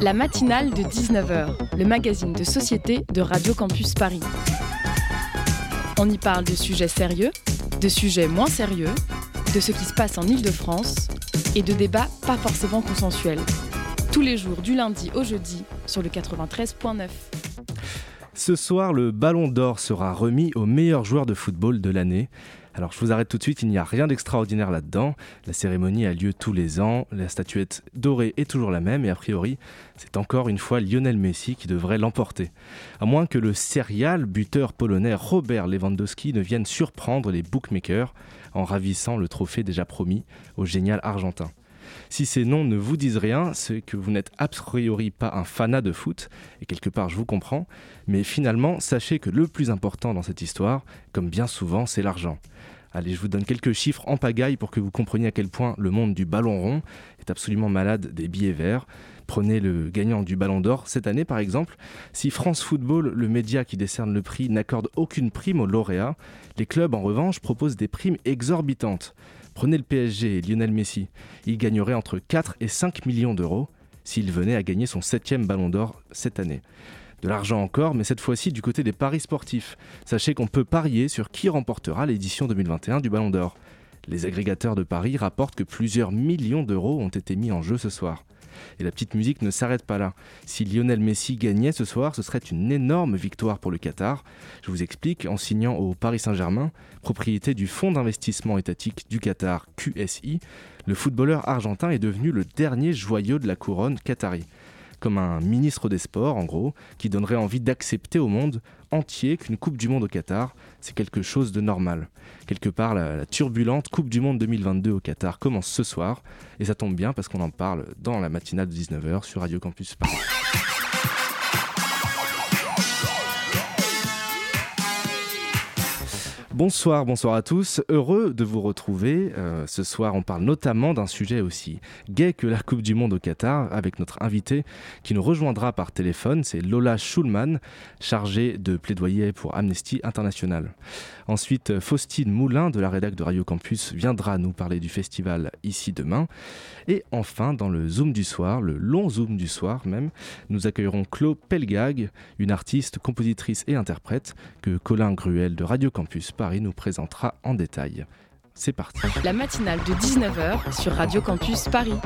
La matinale de 19h, le magazine de société de Radio Campus Paris. On y parle de sujets sérieux, de sujets moins sérieux, de ce qui se passe en Ile-de-France et de débats pas forcément consensuels. Tous les jours du lundi au jeudi sur le 93.9. Ce soir, le Ballon d'Or sera remis au meilleur joueur de football de l'année. Alors je vous arrête tout de suite, il n'y a rien d'extraordinaire là-dedans. La cérémonie a lieu tous les ans, la statuette dorée est toujours la même et a priori c'est encore une fois Lionel Messi qui devrait l'emporter. À moins que le serial buteur polonais Robert Lewandowski ne vienne surprendre les bookmakers en ravissant le trophée déjà promis au génial argentin. Si ces noms ne vous disent rien, c'est que vous n'êtes a priori pas un fanat de foot, et quelque part je vous comprends, mais finalement sachez que le plus important dans cette histoire, comme bien souvent, c'est l'argent. Allez, je vous donne quelques chiffres en pagaille pour que vous compreniez à quel point le monde du ballon rond est absolument malade des billets verts. Prenez le gagnant du Ballon d'Or cette année par exemple. Si France Football, le média qui décerne le prix, n'accorde aucune prime aux lauréats, les clubs en revanche proposent des primes exorbitantes. Prenez le PSG et Lionel Messi. Il gagnerait entre 4 et 5 millions d'euros s'il venait à gagner son septième Ballon d'Or cette année de l'argent encore, mais cette fois-ci du côté des paris sportifs. Sachez qu'on peut parier sur qui remportera l'édition 2021 du Ballon d'Or. Les agrégateurs de paris rapportent que plusieurs millions d'euros ont été mis en jeu ce soir. Et la petite musique ne s'arrête pas là. Si Lionel Messi gagnait ce soir, ce serait une énorme victoire pour le Qatar. Je vous explique en signant au Paris Saint-Germain, propriété du fonds d'investissement étatique du Qatar QSI, le footballeur argentin est devenu le dernier joyau de la couronne qatari comme un ministre des Sports, en gros, qui donnerait envie d'accepter au monde entier qu'une Coupe du Monde au Qatar, c'est quelque chose de normal. Quelque part, la, turbulente Coupe du Monde 2022 au Qatar commence ce soir, et ça tombe bien parce qu'on en parle dans la matinale de 19h sur Radio Campus Paris. Bonsoir, bonsoir à tous. Heureux de vous retrouver. Euh, ce soir, on parle notamment d'un sujet aussi gai que la Coupe du Monde au Qatar avec notre invité qui nous rejoindra par téléphone. C'est Lola Schulman, chargée de plaidoyer pour Amnesty International. Ensuite, Faustine Moulin de la rédac de Radio Campus viendra nous parler du festival ici demain. Et enfin, dans le Zoom du soir, le long Zoom du soir même, nous accueillerons Claude Pelgag, une artiste, compositrice et interprète que Colin Gruel de Radio Campus Paris nous présentera en détail. C'est parti. La matinale de 19h sur Radio Campus Paris.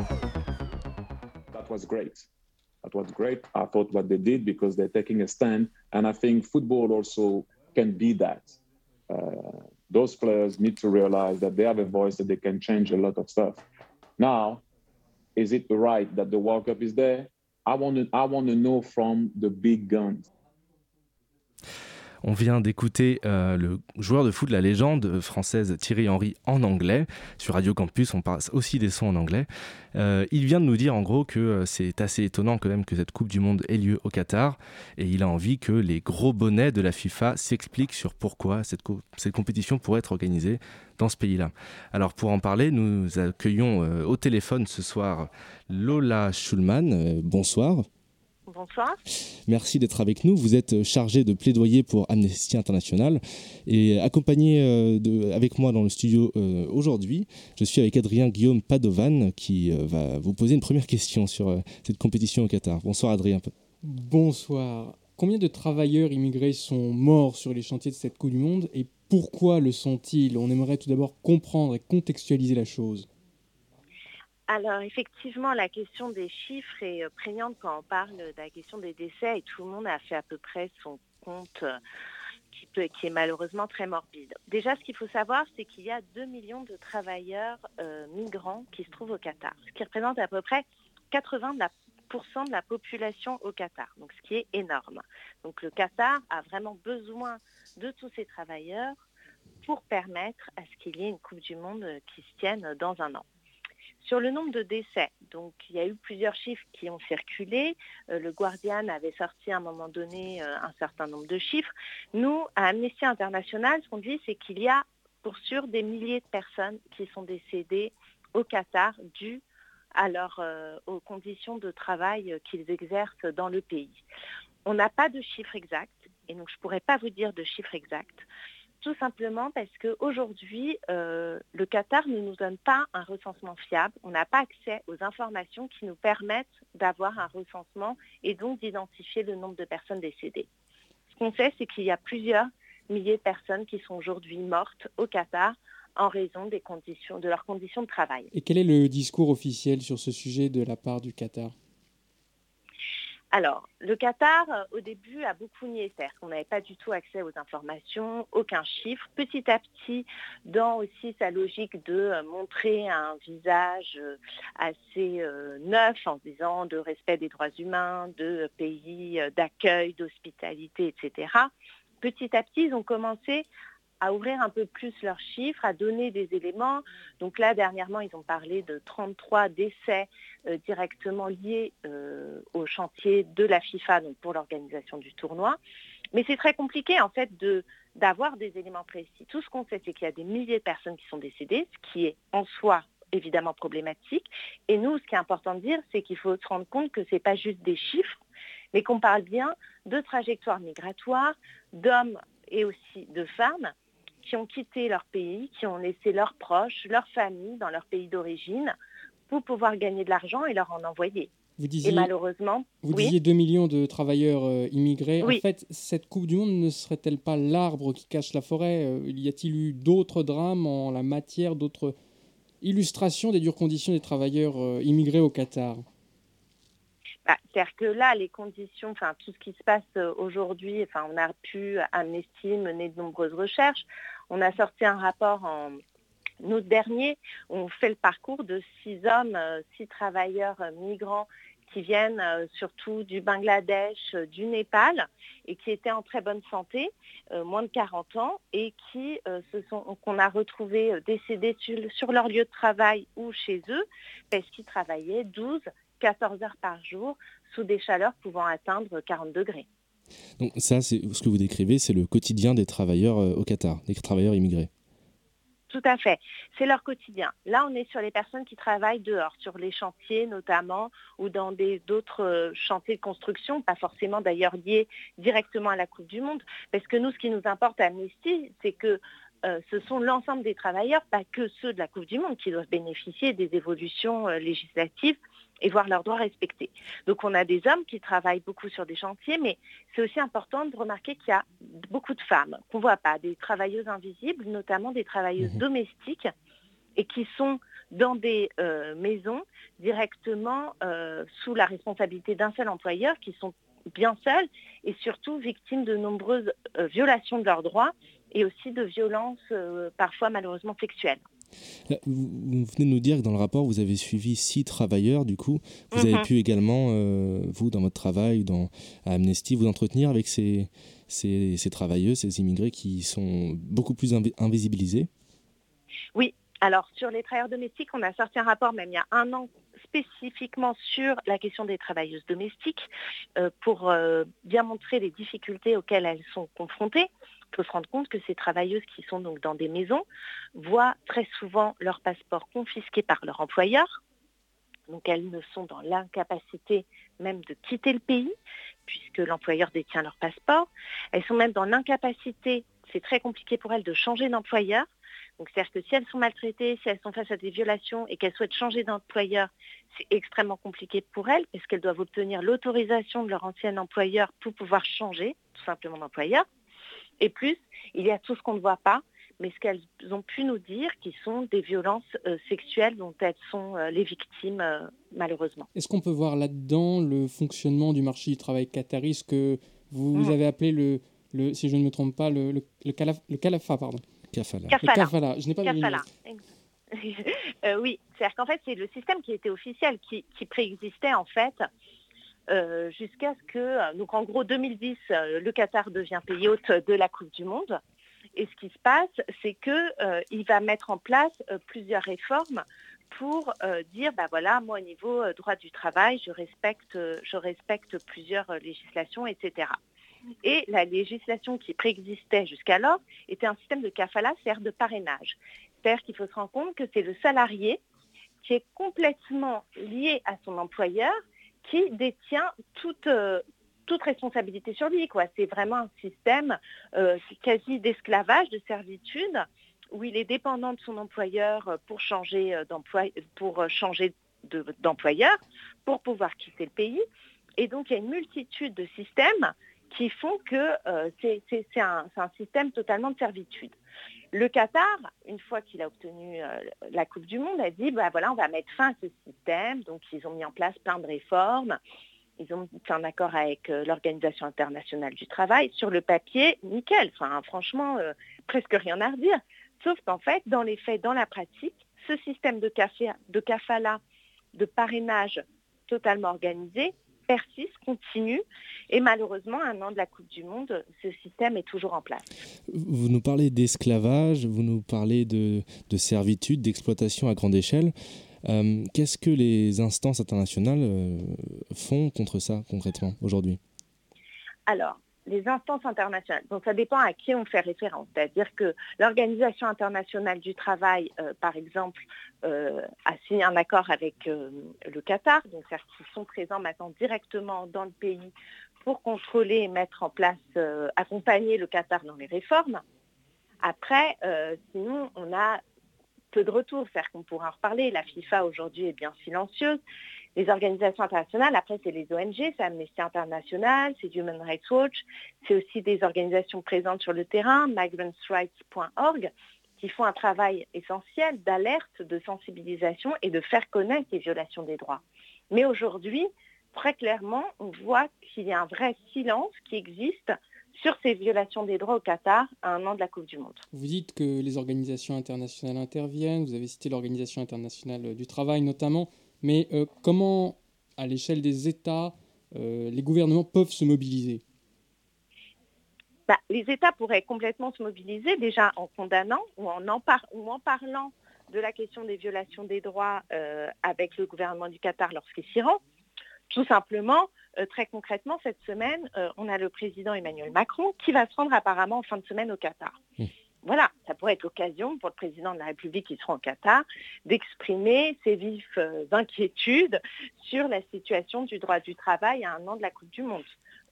That was great. That was great. I thought what they did because they're taking a stand, and I think football also can be that. Uh, those players need to realize that they have a voice that they can change a lot of stuff. Now, is it right that the World Cup is there? I want to, I want to know from the big guns. On vient d'écouter euh, le joueur de foot, la légende française Thierry Henry en anglais. Sur Radio Campus, on passe aussi des sons en anglais. Euh, il vient de nous dire en gros que euh, c'est assez étonnant quand même que cette Coupe du Monde ait lieu au Qatar et il a envie que les gros bonnets de la FIFA s'expliquent sur pourquoi cette compétition pourrait être organisée dans ce pays-là. Alors pour en parler, nous accueillons au téléphone ce soir Lola Schulman. bonsoir. Bonsoir. Merci d'être avec nous. Vous êtes chargé de plaidoyer pour Amnesty International et accompagné euh, de, avec moi dans le studio euh, aujourd'hui, je suis avec Adrien Guillaume Padovan qui euh, va vous poser une première question sur cette compétition au Qatar. Bonsoir Adrien. Bonsoir. Combien de travailleurs immigrés sont morts sur les chantiers de cette Coupe du Monde et pourquoi le sont-ils? On aimerait tout d'abord comprendre et contextualiser la chose. Alors effectivement, la question des chiffres est euh, prégnante quand on parle de la question des décès et tout le monde a fait à peu près son compte euh, qui, est malheureusement très morbide. Déjà, ce qu'il faut savoir, c'est qu'il y a 2 millions de travailleurs euh, migrants qui se trouvent au Qatar, ce qui représente à peu près 80 de la, de la population au Qatar, donc ce qui est énorme. Donc le Qatar a vraiment besoin de tous ces travailleurs pour permettre à ce qu'il y ait une Coupe du Monde qui se tienne dans un an. Sur le nombre de décès, donc il y a eu plusieurs chiffres qui ont circulé. Euh, le Guardian avait sorti à un moment donné euh, un certain nombre de chiffres. Nous, à Amnesty International, ce qu'on dit, c'est qu'il y a pour sûr des milliers de personnes qui sont décédées au Qatar dues à euh, aux conditions de travail qu'ils exercent dans le pays. On n'a pas de chiffres exacts, et donc je ne pourrais pas vous dire de chiffres exacts. Tout simplement parce qu'aujourd'hui, euh, le Qatar ne nous donne pas un recensement fiable. On n'a pas accès aux informations qui nous permettent d'avoir un recensement et donc d'identifier le nombre de personnes décédées. Ce qu'on sait, c'est qu'il y a plusieurs milliers de personnes qui sont aujourd'hui mortes au Qatar en raison de leurs conditions de travail. Et quel est le discours officiel sur ce sujet de la part du Qatar? Alors, le Qatar, euh, au début, a beaucoup nié, c'est-à-dire qu'on n'avait pas du tout accès aux informations, aucun chiffre. Petit à petit, dans aussi sa logique de euh, montrer un visage euh, assez neuf en disant de respect des droits humains, de pays d'accueil, d'hospitalité, etc., petit à petit, ils ont commencé à ouvrir un peu plus leurs chiffres, à donner des éléments. Donc là, dernièrement, ils ont parlé de 33 décès euh, directement liés euh, au chantier de la FIFA, donc pour l'organisation du tournoi. Mais c'est très compliqué, en fait, de, d'avoir des éléments précis. Tout ce qu'on sait, c'est qu'il y a des milliers de personnes qui sont décédées, ce qui est en soi évidemment problématique. Et nous, ce qui est important de dire, c'est qu'il faut se rendre compte que ce n'est pas juste des chiffres, mais qu'on parle bien de trajectoires migratoires, d'hommes et aussi de femmes qui ont quitté leur pays, qui ont laissé leurs proches, leurs familles dans leur pays d'origine pour pouvoir gagner de l'argent et leur en envoyer. Vous disiez, et malheureusement, vous disiez 2 millions de travailleurs euh, immigrés. En fait, cette Coupe du Monde ne serait-elle pas l'arbre qui cache la forêt euh, Y a-t-il eu d'autres drames en la matière, d'autres illustrations des dures conditions des travailleurs euh, immigrés au Qatar? Bah, c'est-à-dire que là, les conditions, enfin tout ce qui se passe aujourd'hui, enfin on a pu Amnesty mener de nombreuses recherches. On a sorti un rapport en août dernier on fait le parcours de six hommes, euh, six travailleurs euh, migrants qui viennent euh, surtout du Bangladesh, du Népal, et qui étaient en très bonne santé, moins de 40 ans, et qui sont qu'on a retrouvés décédés sur, leur lieu de travail ou chez eux, parce qu'ils travaillaient 12, 14 heures par jour sous des chaleurs pouvant atteindre 40 degrés. Donc ça, c'est ce que vous décrivez, c'est le quotidien des travailleurs au Qatar, des travailleurs immigrés. Tout à fait. C'est leur quotidien. Là, on est sur les personnes qui travaillent dehors, sur les chantiers notamment, ou dans d'autres euh, chantiers de construction, pas forcément d'ailleurs liés directement à la Coupe du Monde. Parce que nous, ce qui nous importe à Amnesty, c'est que euh, ce sont l'ensemble des travailleurs, pas que ceux de la Coupe du Monde, qui doivent bénéficier des évolutions euh, législatives et voir leurs droits respectés. Donc on a des hommes qui travaillent beaucoup sur des chantiers, mais c'est aussi important de remarquer qu'il y a beaucoup de femmes qu'on ne voit pas, des travailleuses invisibles, notamment des travailleuses mhm. domestiques, et qui sont dans des euh, maisons directement sous la responsabilité d'un seul employeur, qui sont bien seules et surtout victimes de nombreuses euh, violations de leurs droits et aussi de violences parfois malheureusement sexuelles. Vous venez de nous dire que dans le rapport, vous avez suivi six travailleurs. Du coup, vous avez mhm. pu également, euh, vous, dans votre travail, dans, à Amnesty, vous entretenir avec ces, ces, ces travailleux, ces immigrés qui sont beaucoup plus invisibilisés? Oui. Alors, sur les travailleurs domestiques, on a sorti un rapport même il y a un an spécifiquement sur la question des travailleuses domestiques euh, pour euh, bien montrer les difficultés auxquelles elles sont confrontées faut se rendre compte que ces travailleuses qui sont donc dans des maisons voient très souvent leur passeport confisqué par leur employeur. Donc elles ne sont dans l'incapacité même de quitter le pays, puisque l'employeur détient leur passeport. Elles sont même dans l'incapacité, c'est très compliqué pour elles de changer d'employeur. Donc c'est-à-dire que si elles sont maltraitées, si elles sont face à des violations et qu'elles souhaitent changer d'employeur, c'est extrêmement compliqué pour elles, parce qu'elles doivent obtenir l'autorisation de leur ancien employeur pour pouvoir changer tout simplement d'employeur. Et plus, il y a tout ce qu'on ne voit pas, mais ce qu'elles ont pu nous dire, qui sont des violences euh, sexuelles dont elles sont euh, les victimes, euh, malheureusement. Est-ce qu'on peut voir là-dedans le fonctionnement du marché du travail qatari, ce que vous, mmh. avez appelé, le, le, si je ne me trompe pas, le, le, le, calafa, pardon Kafala. Kafala. Je n'ai pas Kafala. oui, c'est-à-dire qu'en fait, c'est le système qui était officiel, qui, qui préexistait en fait euh, jusqu'à ce que, euh, donc en gros 2010, euh, le Qatar devient pays hôte de la Coupe du Monde. Et ce qui se passe, c'est qu'il va mettre en place plusieurs réformes pour dire, bah voilà, moi au niveau droit du travail, je respecte, je respecte plusieurs législations, etc. Et la législation qui préexistait jusqu'alors était un système de kafala, c'est-à-dire de parrainage. C'est-à-dire qu'il faut se rendre compte que c'est le salarié qui est complètement lié à son employeur qui détient toute, euh, toute responsabilité sur lui. C'est vraiment un système euh, quasi d'esclavage, de servitude, où il est dépendant de son employeur pour changer pour changer d'employeur, pour pouvoir quitter le pays. Et donc il y a une multitude de systèmes qui font que c'est un, système totalement de servitude. Le Qatar, une fois qu'il a obtenu euh, la Coupe du Monde, a dit, bah voilà, on va mettre fin à ce système. Donc, ils ont mis en place plein de réformes. Ils ont fait un accord avec euh, l'Organisation internationale du travail. Sur le papier, nickel. Franchement, euh, presque rien à redire. Sauf qu'en fait, dans les faits, dans la pratique, ce système de, café, de kafala, de parrainage totalement organisé, persiste, continue. Et malheureusement, un an de la Coupe du Monde, ce système est toujours en place. Vous nous parlez d'esclavage, vous nous parlez de, servitude, d'exploitation à grande échelle. Euh, qu'est-ce que les instances internationales euh, font contre ça concrètement aujourd'hui? Alors, les instances internationales. Donc ça dépend à qui on fait référence. C'est-à-dire que l'Organisation internationale du travail, euh, par exemple, euh, a signé un accord avec euh, le Qatar, donc ils sont présents maintenant directement dans le pays pour contrôler et mettre en place, accompagner le Qatar dans les réformes. Après, sinon, on a peu de retours, c'est-à-dire qu'on pourra en reparler. La FIFA aujourd'hui est bien silencieuse les organisations internationales, après c'est les ONG, c'est Amnesty International, c'est Human Rights Watch, c'est aussi des organisations présentes sur le terrain, migrantsrights.org, qui font un travail essentiel d'alerte, de sensibilisation et de faire connaître les violations des droits. Mais aujourd'hui, très clairement, on voit qu'il y a un vrai silence qui existe sur ces violations des droits au Qatar à un an de la Coupe du Monde. Vous dites que les organisations internationales interviennent, vous avez cité l'Organisation internationale du travail notamment. Mais euh, comment, à l'échelle des États, euh, les gouvernements peuvent se mobiliser? Bah, Les États pourraient complètement se mobiliser déjà en condamnant ou en, en, ou en parlant de la question des violations des droits euh, avec le gouvernement du Qatar lorsqu'il s'y rend. Tout simplement, très concrètement, cette semaine, on a le président Emmanuel Macron qui va se rendre apparemment en fin de semaine au Qatar. Mmh voilà, ça pourrait être l'occasion pour le président de la République qui sera en Qatar d'exprimer ses vives euh, inquiétudes sur la situation du droit du travail à un an de la Coupe du Monde.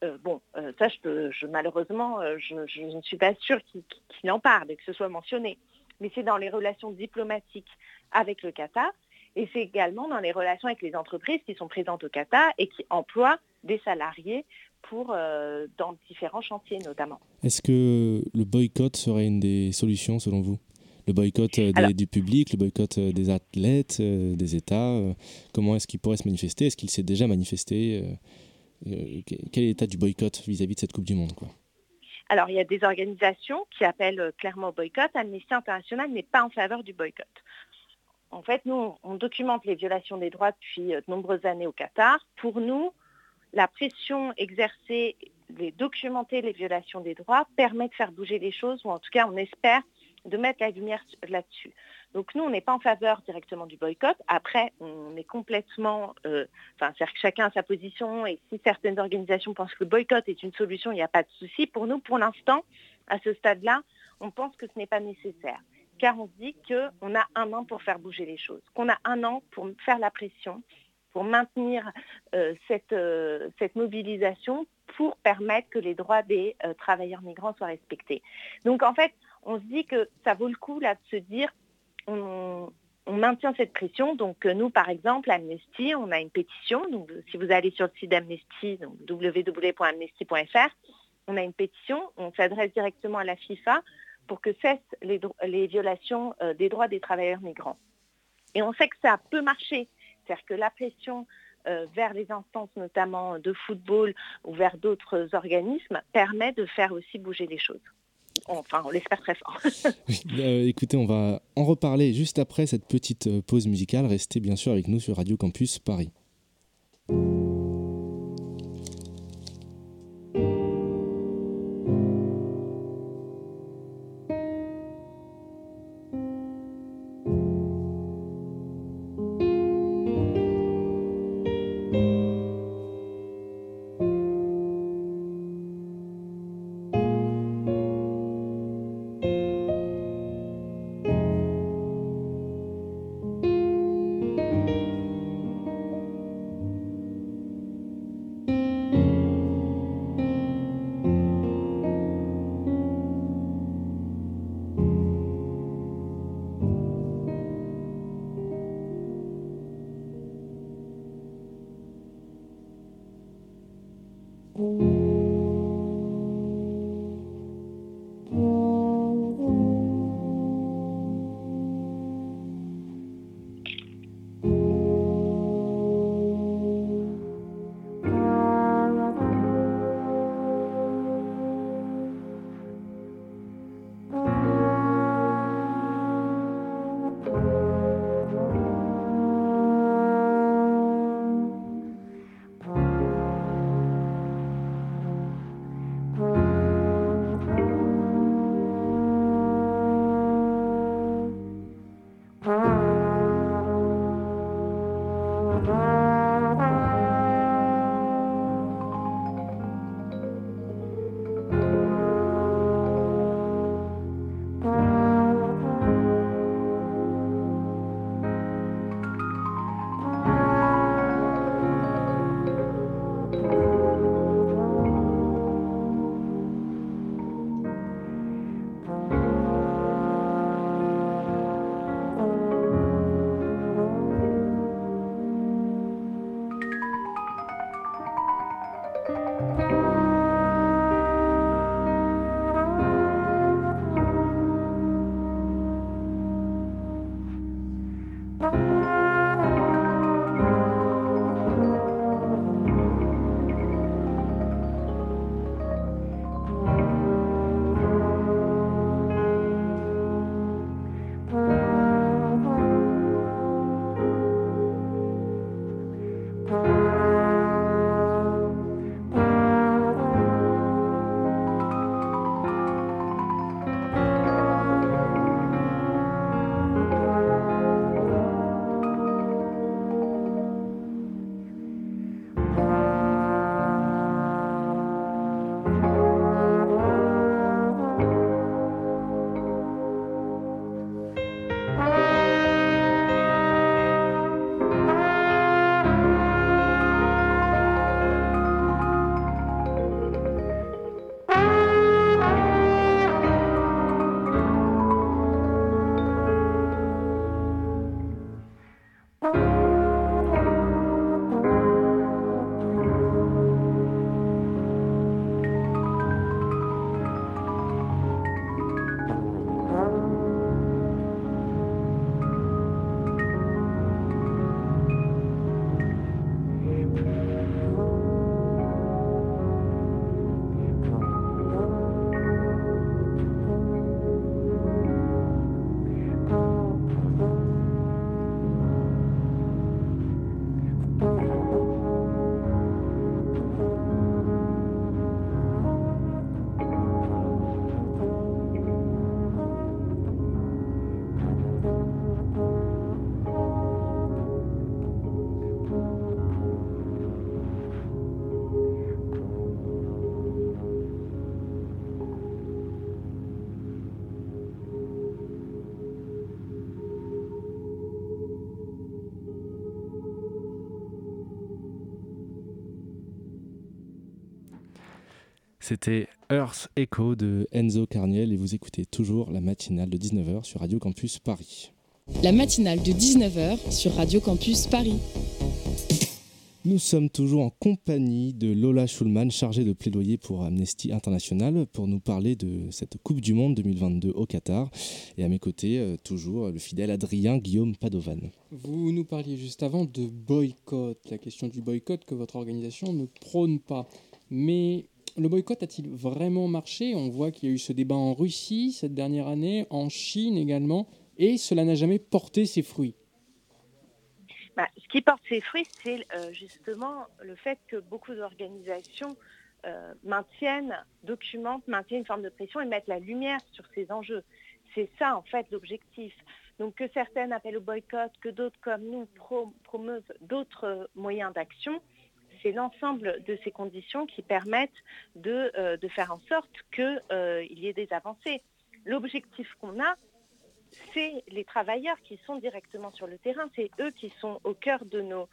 Euh, bon, euh, ça, je malheureusement, je, ne suis pas sûre qu'il en parle et que ce soit mentionné. Mais c'est dans les relations diplomatiques avec le Qatar et c'est également dans les relations avec les entreprises qui sont présentes au Qatar et qui emploient des salariés pour, euh, dans différents chantiers notamment. Est-ce que le boycott serait une des solutions selon vous? Le boycott euh, du public, le boycott euh, des athlètes, des États, comment est-ce qu'il pourrait se manifester? Est-ce qu'il s'est déjà manifesté Quel est l'état du boycott vis-à-vis de cette Coupe du Monde quoi? Alors, il y a des organisations qui appellent clairement au boycott. Amnesty International n'est pas en faveur du boycott. En fait, nous, on documente les violations des droits depuis de nombreuses années au Qatar. Pour nous, la pression exercée, les documenter les violations des droits permet de faire bouger les choses, ou en tout cas on espère de mettre la lumière là-dessus. Donc nous, on n'est pas en faveur directement du boycott. Après, on est complètement, euh, enfin, c'est-à-dire que chacun a sa position, et si certaines organisations pensent que le boycott est une solution, il n'y a pas de souci. Pour nous, pour l'instant, à ce stade-là, on pense que ce n'est pas nécessaire, car on se dit qu'on a un an pour faire bouger les choses, qu'on a un an pour faire la pression, pour maintenir euh, cette, euh, cette mobilisation pour permettre que les droits des euh, travailleurs migrants soient respectés. Donc en fait, on se dit que ça vaut le coup là de se dire on, maintient cette pression. Donc nous, par exemple, Amnesty, on a une pétition. Donc si vous allez sur le site d'Amnesty, www.amnesty.fr, on a une pétition. On s'adresse directement à la FIFA pour que cessent les, les violations des droits des travailleurs migrants. Et on sait que ça peut marcher c'est-à-dire que la pression euh, vers les instances notamment de football ou vers d'autres organismes permet de faire aussi bouger les choses. Enfin, on l'espère très fort. Euh, écoutez, on va en reparler juste après cette petite euh, pause musicale. Restez bien sûr avec nous sur Radio Campus Paris. C'était Earth Echo de Enzo Carniel et vous écoutez toujours la matinale de 19h sur Radio Campus Paris. La matinale de 19h sur Radio Campus Paris. Nous sommes toujours en compagnie de Lola Schulman, chargée de plaidoyer pour Amnesty International, pour nous parler de cette Coupe du Monde 2022 au Qatar. Et à mes côtés, euh, toujours le fidèle Adrien Guillaume Padovan. Vous nous parliez juste avant de boycott, la question du boycott que votre organisation ne prône pas. Mais le boycott a-t-il vraiment marché? On voit qu'il y a eu ce débat en Russie cette dernière année, en Chine également, et cela n'a jamais porté ses fruits. Bah, ce qui porte ses fruits, c'est euh, justement le fait que beaucoup d'organisations euh, maintiennent, documentent, maintiennent une forme de pression et mettent la lumière sur ces enjeux. C'est ça, en fait, l'objectif. Donc que certaines appellent au boycott, que d'autres comme nous promeuvent d'autres moyens d'action, c'est l'ensemble de ces conditions qui permettent de, euh, faire en sorte qu'il euh, y ait des avancées. L'objectif qu'on a, c'est les travailleurs qui sont directement sur le terrain, c'est eux qui sont au cœur de nos,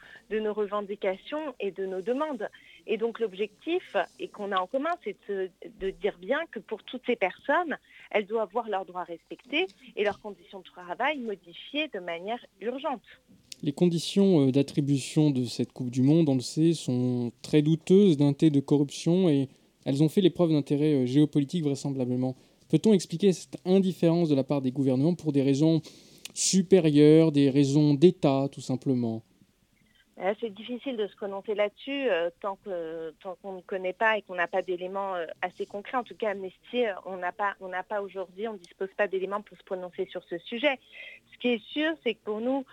revendications et de nos demandes. Et donc l'objectif, qu'on a en commun, c'est de, de, dire bien que pour toutes ces personnes, elles doivent avoir leurs droits respectés et leurs conditions de travail modifiées de manière urgente. Les conditions d'attribution de cette Coupe du Monde, on le sait, sont très douteuses d'un thé de corruption et elles ont fait l'épreuve d'intérêt géopolitique vraisemblablement. Peut-on expliquer cette indifférence de la part des gouvernements pour des raisons supérieures, des raisons d'État tout simplement? euh, c'est difficile de se prononcer là-dessus euh, tant qu'on ne connaît pas et qu'on n'a pas d'éléments euh, assez concrets. En tout cas, Amnesty, on n'a pas, pas aujourd'hui, on ne dispose pas d'éléments pour se prononcer sur ce sujet. Ce qui est sûr, c'est que pour nous,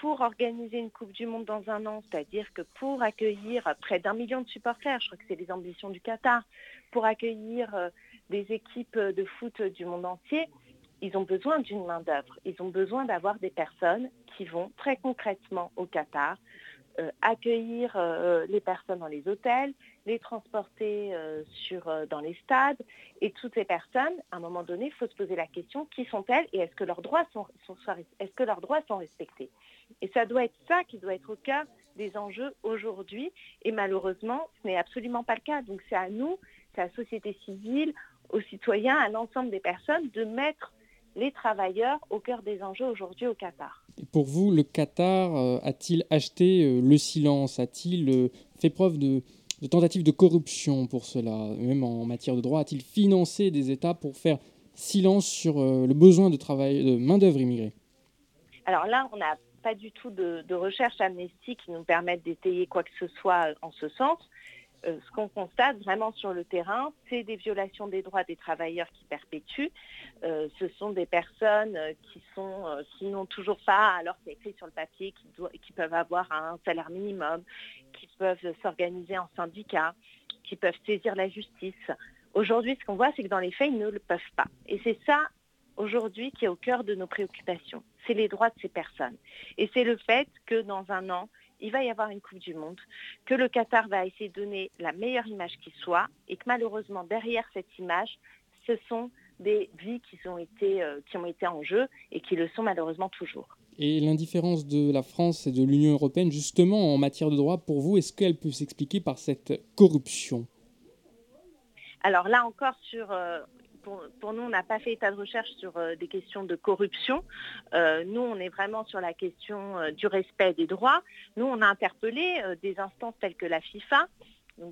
pour organiser une Coupe du Monde dans un an, c'est-à-dire que pour accueillir près d'un million de supporters, je crois que c'est les ambitions du Qatar, pour accueillir des équipes de foot du monde entier, ils ont besoin d'une main-d'œuvre. Ils ont besoin d'avoir des personnes qui vont très concrètement au Qatar euh, accueillir euh, les personnes dans les hôtels, les transporter euh, sur, dans les stades. Et toutes ces personnes, à un moment donné, il faut se poser la question qui sont-elles et est-ce que droits sont, est-ce que leurs droits sont respectés? Et ça doit être ça qui doit être au cœur des enjeux aujourd'hui. Et malheureusement, ce n'est absolument pas le cas. Donc c'est à nous, c'est à la société civile, aux citoyens, à l'ensemble des personnes de mettre les travailleurs au cœur des enjeux aujourd'hui au Qatar. pour vous, le Qatar euh, a-t-il acheté euh, le silence? A-t-il euh, fait preuve de, tentatives de corruption pour cela? Même en matière de droit, a-t-il financé des États pour faire silence sur le besoin de, travail, de main-d'œuvre immigrée? Alors là, on n'a pas du tout de, de recherche amnestie qui nous permette d'étayer quoi que ce soit en ce sens. Euh, ce qu'on constate vraiment sur le terrain, c'est des violations des droits des travailleurs qui perpétuent. Euh, ce sont des personnes euh, qui sont, qui n'ont toujours pas, alors c'est écrit sur le papier, qui, peuvent avoir un salaire minimum, qui peuvent s'organiser en syndicat, qui peuvent saisir la justice. Aujourd'hui, ce qu'on voit, c'est que dans les faits, ils ne le peuvent pas. Et c'est ça, aujourd'hui, qui est au cœur de nos préoccupations. C'est les droits de ces personnes. Et c'est le fait que dans un an, il va y avoir une Coupe du Monde, que le Qatar va essayer de donner la meilleure image qui soit et que malheureusement derrière cette image, ce sont des vies qui ont été, euh, qui ont été en jeu et qui le sont malheureusement toujours. Et l'indifférence de la France et de l'Union européenne justement en matière de droit, pour vous, est-ce qu'elle peut s'expliquer par cette corruption? Alors là encore, sur, euh, pour, nous, on n'a pas fait état de recherche sur euh, des questions de corruption. Euh, nous, on est vraiment sur la question euh, du respect des droits. Nous, on a interpellé des instances telles que la FIFA.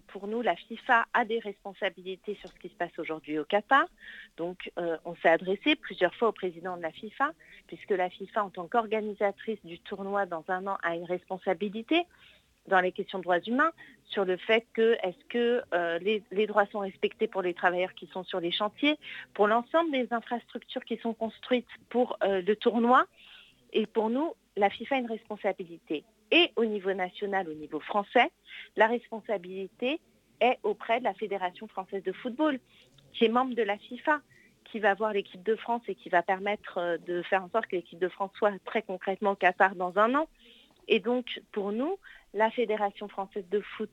Pour nous, la FIFA a des responsabilités sur ce qui se passe aujourd'hui au Qatar. Donc on s'est adressé plusieurs fois au président de la FIFA, puisque la FIFA, en tant qu'organisatrice du tournoi dans un an, a une responsabilité dans les questions de droits humains sur le fait que est-ce que euh, les, droits sont respectés pour les travailleurs qui sont sur les chantiers, pour l'ensemble des infrastructures qui sont construites pour euh, le tournoi. Et pour nous, la FIFA a une responsabilité. Et au niveau national, au niveau français, la responsabilité est auprès de la Fédération française de football, qui est membre de la FIFA, qui va voir l'équipe de France et qui va permettre euh, de faire en sorte que l'équipe de France soit très concrètement au Qatar dans un an. Et donc, pour nous, la Fédération française de foot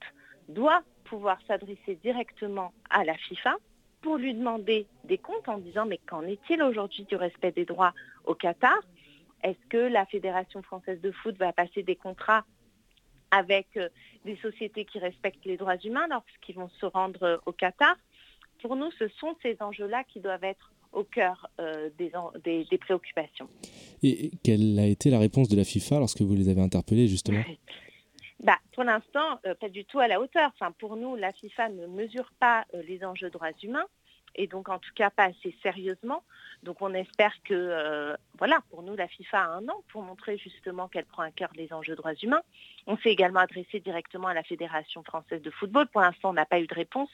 doit pouvoir s'adresser directement à la FIFA pour lui demander des comptes en disant mais qu'en est-il aujourd'hui du respect des droits au Qatar? Est-ce que la Fédération française de foot va passer des contrats avec euh, des sociétés qui respectent les droits humains lorsqu'ils vont se rendre euh, au Qatar? Pour nous, ce sont ces enjeux-là qui doivent être au cœur euh, des, des, préoccupations. Et quelle a été la réponse de la FIFA lorsque vous les avez interpellés justement bah, Pour l'instant, euh, pas du tout à la hauteur. Enfin, pour nous, la FIFA ne mesure pas euh, les enjeux droits humains et donc en tout cas pas assez sérieusement. Donc on espère que, euh, voilà, pour nous, la FIFA a un an pour montrer justement qu'elle prend à cœur les enjeux droits humains. On s'est également adressé directement à la Fédération française de football. Pour l'instant, on n'a pas eu de réponse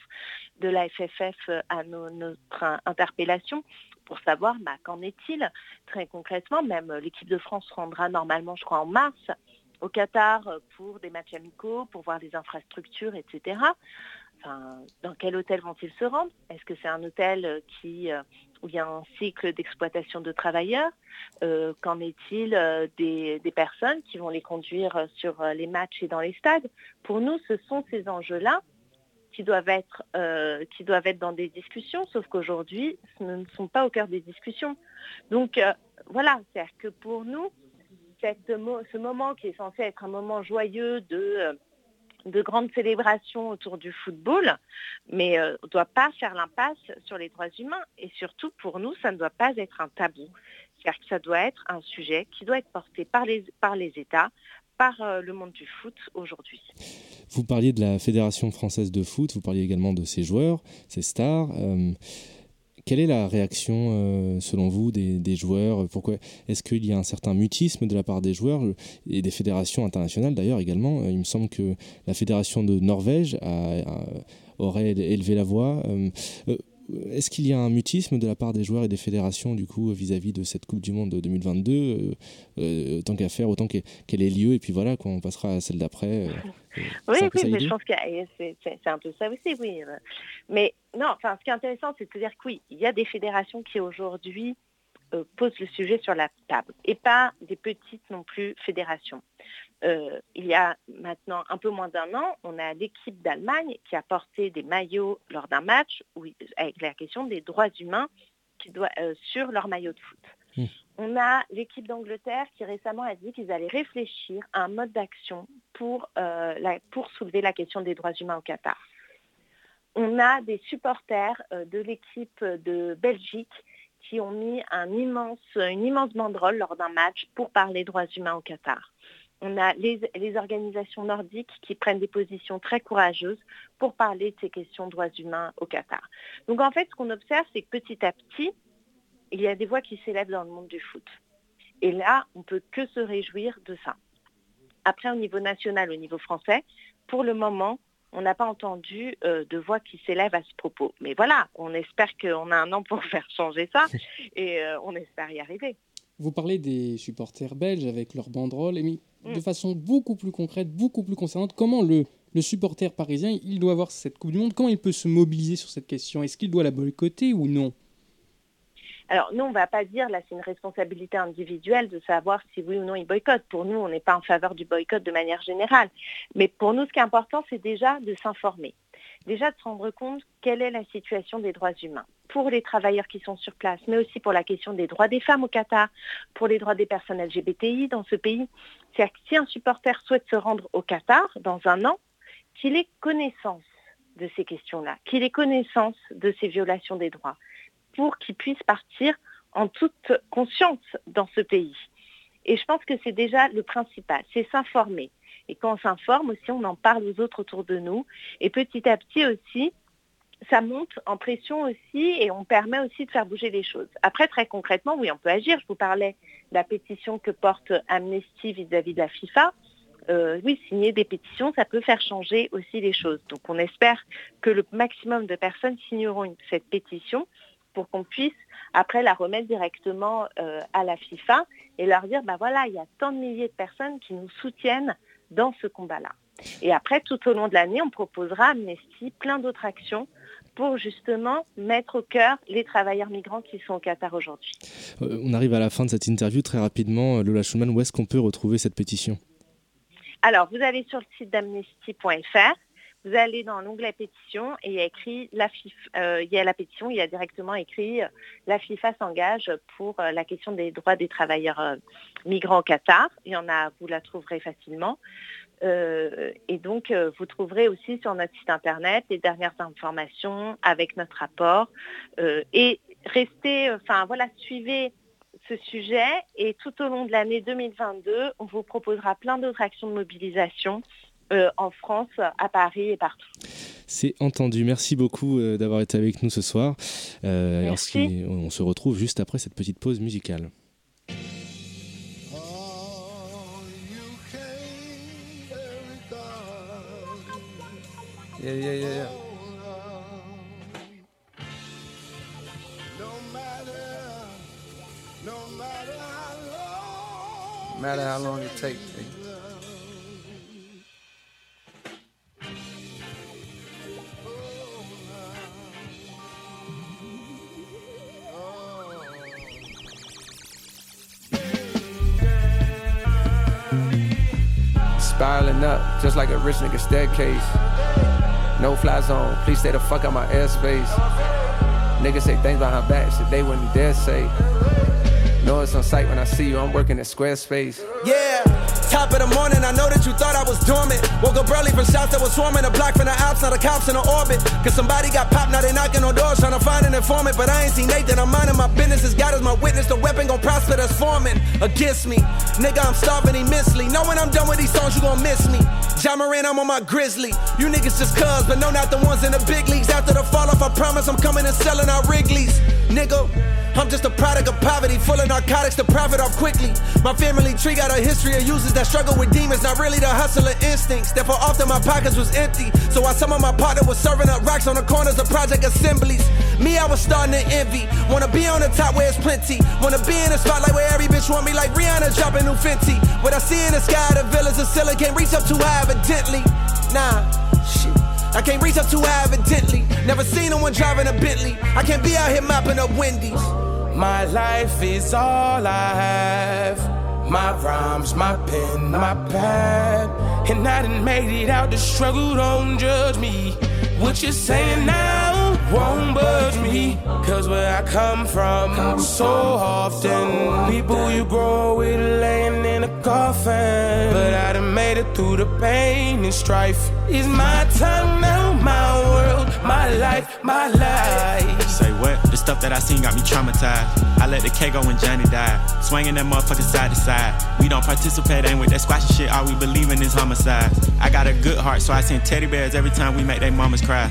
de la FFF à notre interpellation pour savoir bah, qu'en est-il très concrètement. Même l'équipe de France rendra normalement, je crois, en mars au Qatar pour des matchs amicaux, pour voir les infrastructures, etc. Dans quel hôtel vont-ils se rendre? Est-ce que c'est un hôtel qui, euh, où il y a un cycle d'exploitation de travailleurs? Euh, Qu'en est-il euh, des, personnes qui vont les conduire sur les matchs et dans les stades? Pour nous, ce sont ces enjeux-là qui doivent être qui doivent être dans des discussions, sauf qu'aujourd'hui, ce ne sont pas au cœur des discussions. Donc voilà, c'est-à-dire que pour nous, ce moment qui est censé être un moment joyeux de, euh, de grandes célébrations autour du football, mais euh, on ne doit pas faire l'impasse sur les droits humains. Et surtout, pour nous, ça ne doit pas être un tabou. C'est-à-dire que ça doit être un sujet qui doit être porté par les, par les États, par euh, le monde du foot aujourd'hui. Vous parliez de la Fédération française de foot, vous parliez également de ses joueurs, ses stars. Euh, quelle est la réaction, euh, selon vous, des, joueurs? Pourquoi Est-ce qu'il y a un certain mutisme de la part des joueurs? Et des fédérations internationales d'ailleurs également. Il me semble que la fédération de Norvège aurait élevé la voix. Est-ce qu'il y a un mutisme de la part des joueurs et des fédérations du coup vis-à-vis de cette Coupe du Monde de 2022 euh, euh, Tant qu'à faire, autant qu'elle ait lieu et puis voilà, quand on passera à celle d'après. Euh, oui, oui, mais je pense que c'est un peu ça aussi, oui. Mais non, enfin, ce qui est intéressant, c'est de dire que oui, il y a des fédérations qui aujourd'hui posent le sujet sur la table et pas des petites non plus fédérations. Euh, il y a maintenant un peu moins d'un an, on a l'équipe d'Allemagne qui a porté des maillots lors d'un match avec la question des droits humains qui doit, euh, sur leur maillot de foot. Mmh. On a l'équipe d'Angleterre qui récemment a dit qu'ils allaient réfléchir à un mode d'action pour, euh, pour soulever la question des droits humains au Qatar. On a des supporters de l'équipe de Belgique qui ont mis un immense, une immense banderole lors d'un match pour parler droits humains au Qatar on a les, organisations nordiques qui prennent des positions très courageuses pour parler de ces questions de droits humains au Qatar. Donc en fait, ce qu'on observe, c'est que petit à petit, il y a des voix qui s'élèvent dans le monde du foot. Et là, on ne peut que se réjouir de ça. Après, au niveau national, au niveau français, pour le moment, on n'a pas entendu euh, de voix qui s'élèvent à ce propos. Mais voilà, on espère qu'on a un an pour faire changer ça et euh, on espère y arriver. Vous parlez des supporters belges avec leur banderole, mais mm. de façon beaucoup plus concrète, beaucoup plus concernante, comment le, le supporter parisien, il doit voir cette Coupe du Monde, comment il peut se mobiliser sur cette question? Est-ce qu'il doit la boycotter ou non? Alors nous, on ne va pas dire, là c'est une responsabilité individuelle de savoir si oui ou non il boycotte. Pour nous, on n'est pas en faveur du boycott de manière générale. Mais pour nous, ce qui est important, c'est déjà de s'informer déjà de se rendre compte quelle est la situation des droits humains pour les travailleurs qui sont sur place, mais aussi pour la question des droits des femmes au Qatar, pour les droits des personnes LGBTI dans ce pays. C'est-à-dire que si un supporter souhaite se rendre au Qatar dans un an, qu'il ait connaissance de ces questions-là, qu'il ait connaissance de ces violations des droits, pour qu'il puisse partir en toute conscience dans ce pays. Et je pense que c'est déjà le principal, c'est s'informer. Et quand on s'informe aussi, on en parle aux autres autour de nous. Et petit à petit aussi, ça monte en pression aussi et on permet aussi de faire bouger les choses. Après, très concrètement, oui, on peut agir. Je vous parlais de la pétition que porte Amnesty vis-à-vis de la FIFA. Euh, oui, signer des pétitions, ça peut faire changer aussi les choses. Donc on espère que le maximum de personnes signeront cette pétition pour qu'on puisse après la remettre directement euh, à la FIFA et leur dire, ben voilà, il y a tant de milliers de personnes qui nous soutiennent dans ce combat-là. Et après, tout au long de l'année, on proposera à Amnesty plein d'autres actions pour justement mettre au cœur les travailleurs migrants qui sont au Qatar aujourd'hui. Euh, on arrive à la fin de cette interview très rapidement. Lola Schulman, où est-ce qu'on peut retrouver cette pétition? Alors, vous allez sur le site d'amnesty.fr vous allez dans l'onglet pétition et il y a écrit la FIFA, euh, il y a la pétition, il y a directement écrit euh, la FIFA s'engage pour euh, la question des droits des travailleurs migrants au Qatar. Il y en a, vous la trouverez facilement. Et donc, vous trouverez aussi sur notre site internet les dernières informations avec notre rapport. et restez, enfin voilà, suivez ce sujet et tout au long de l'année 2022, on vous proposera plein d'autres actions de mobilisation euh, en France, à Paris et partout. C'est entendu. Merci beaucoup euh, d'avoir été avec nous ce soir. Euh, on se retrouve juste après cette petite pause musicale. Yeah, yeah, yeah, yeah. No matter how long it takes. spiraling up, just like a rich nigga staircase. No fly zone, please stay the fuck out my airspace. Niggas say things behind back, shit they wouldn't dare say. Know it's on sight when I see you, I'm working at Squarespace. Yeah, top of the morning, I know that you thought I was dormant. Woke up early from shots that was swarming a block from the Alps, now the cops in the orbit. Cause somebody got popped, now they knocking on doors trying to find an informant. But I ain't seen Nathan, I'm minding my business. As God is my witness, the weapon gon' prosper that's forming against me. Nigga, I'm starving immensely. Know when I'm done with these songs, you gon' miss me. John Moran, I'm on my grizzly. You niggas just cuz, but no, not the ones in the big leagues. After the fall off, I promise I'm coming and selling out Wrigley's. Nigga, I'm just a product of poverty, full of narcotics to profit off quickly. My family tree got a history of users that struggle with demons, not really the hustler instincts. Therefore, often my pockets was empty. So while some of my partner was serving up rocks on the corners of project assemblies, me, I was starting to envy. Wanna be on the top where it's plenty. Wanna be in a spotlight where every bitch want me like Rihanna dropping new Fenty. What I see in the sky, the villas of silicon can't reach up too high, evidently. Nah, shit. I can't reach up too high, evidently. Never seen no one driving a Bentley. I can't be out here mopping up Wendy's. My life is all I have. My rhymes, my pen, my pad. And I done made it out the struggle, don't judge me. What you're saying now won't budge me. Cause where I come from, so often, people you grow with laying in a coffin. But I done made it through the pain and strife. Is my time now, my world, my life, my life. Say what? The stuff that I seen got me traumatized. I let the K go when Johnny died. Swinging that motherfucker side to side. We don't participate, ain't with that squashy shit. All we believe in is homicide. I got a good heart, so I send teddy bears every time we make they mamas cry.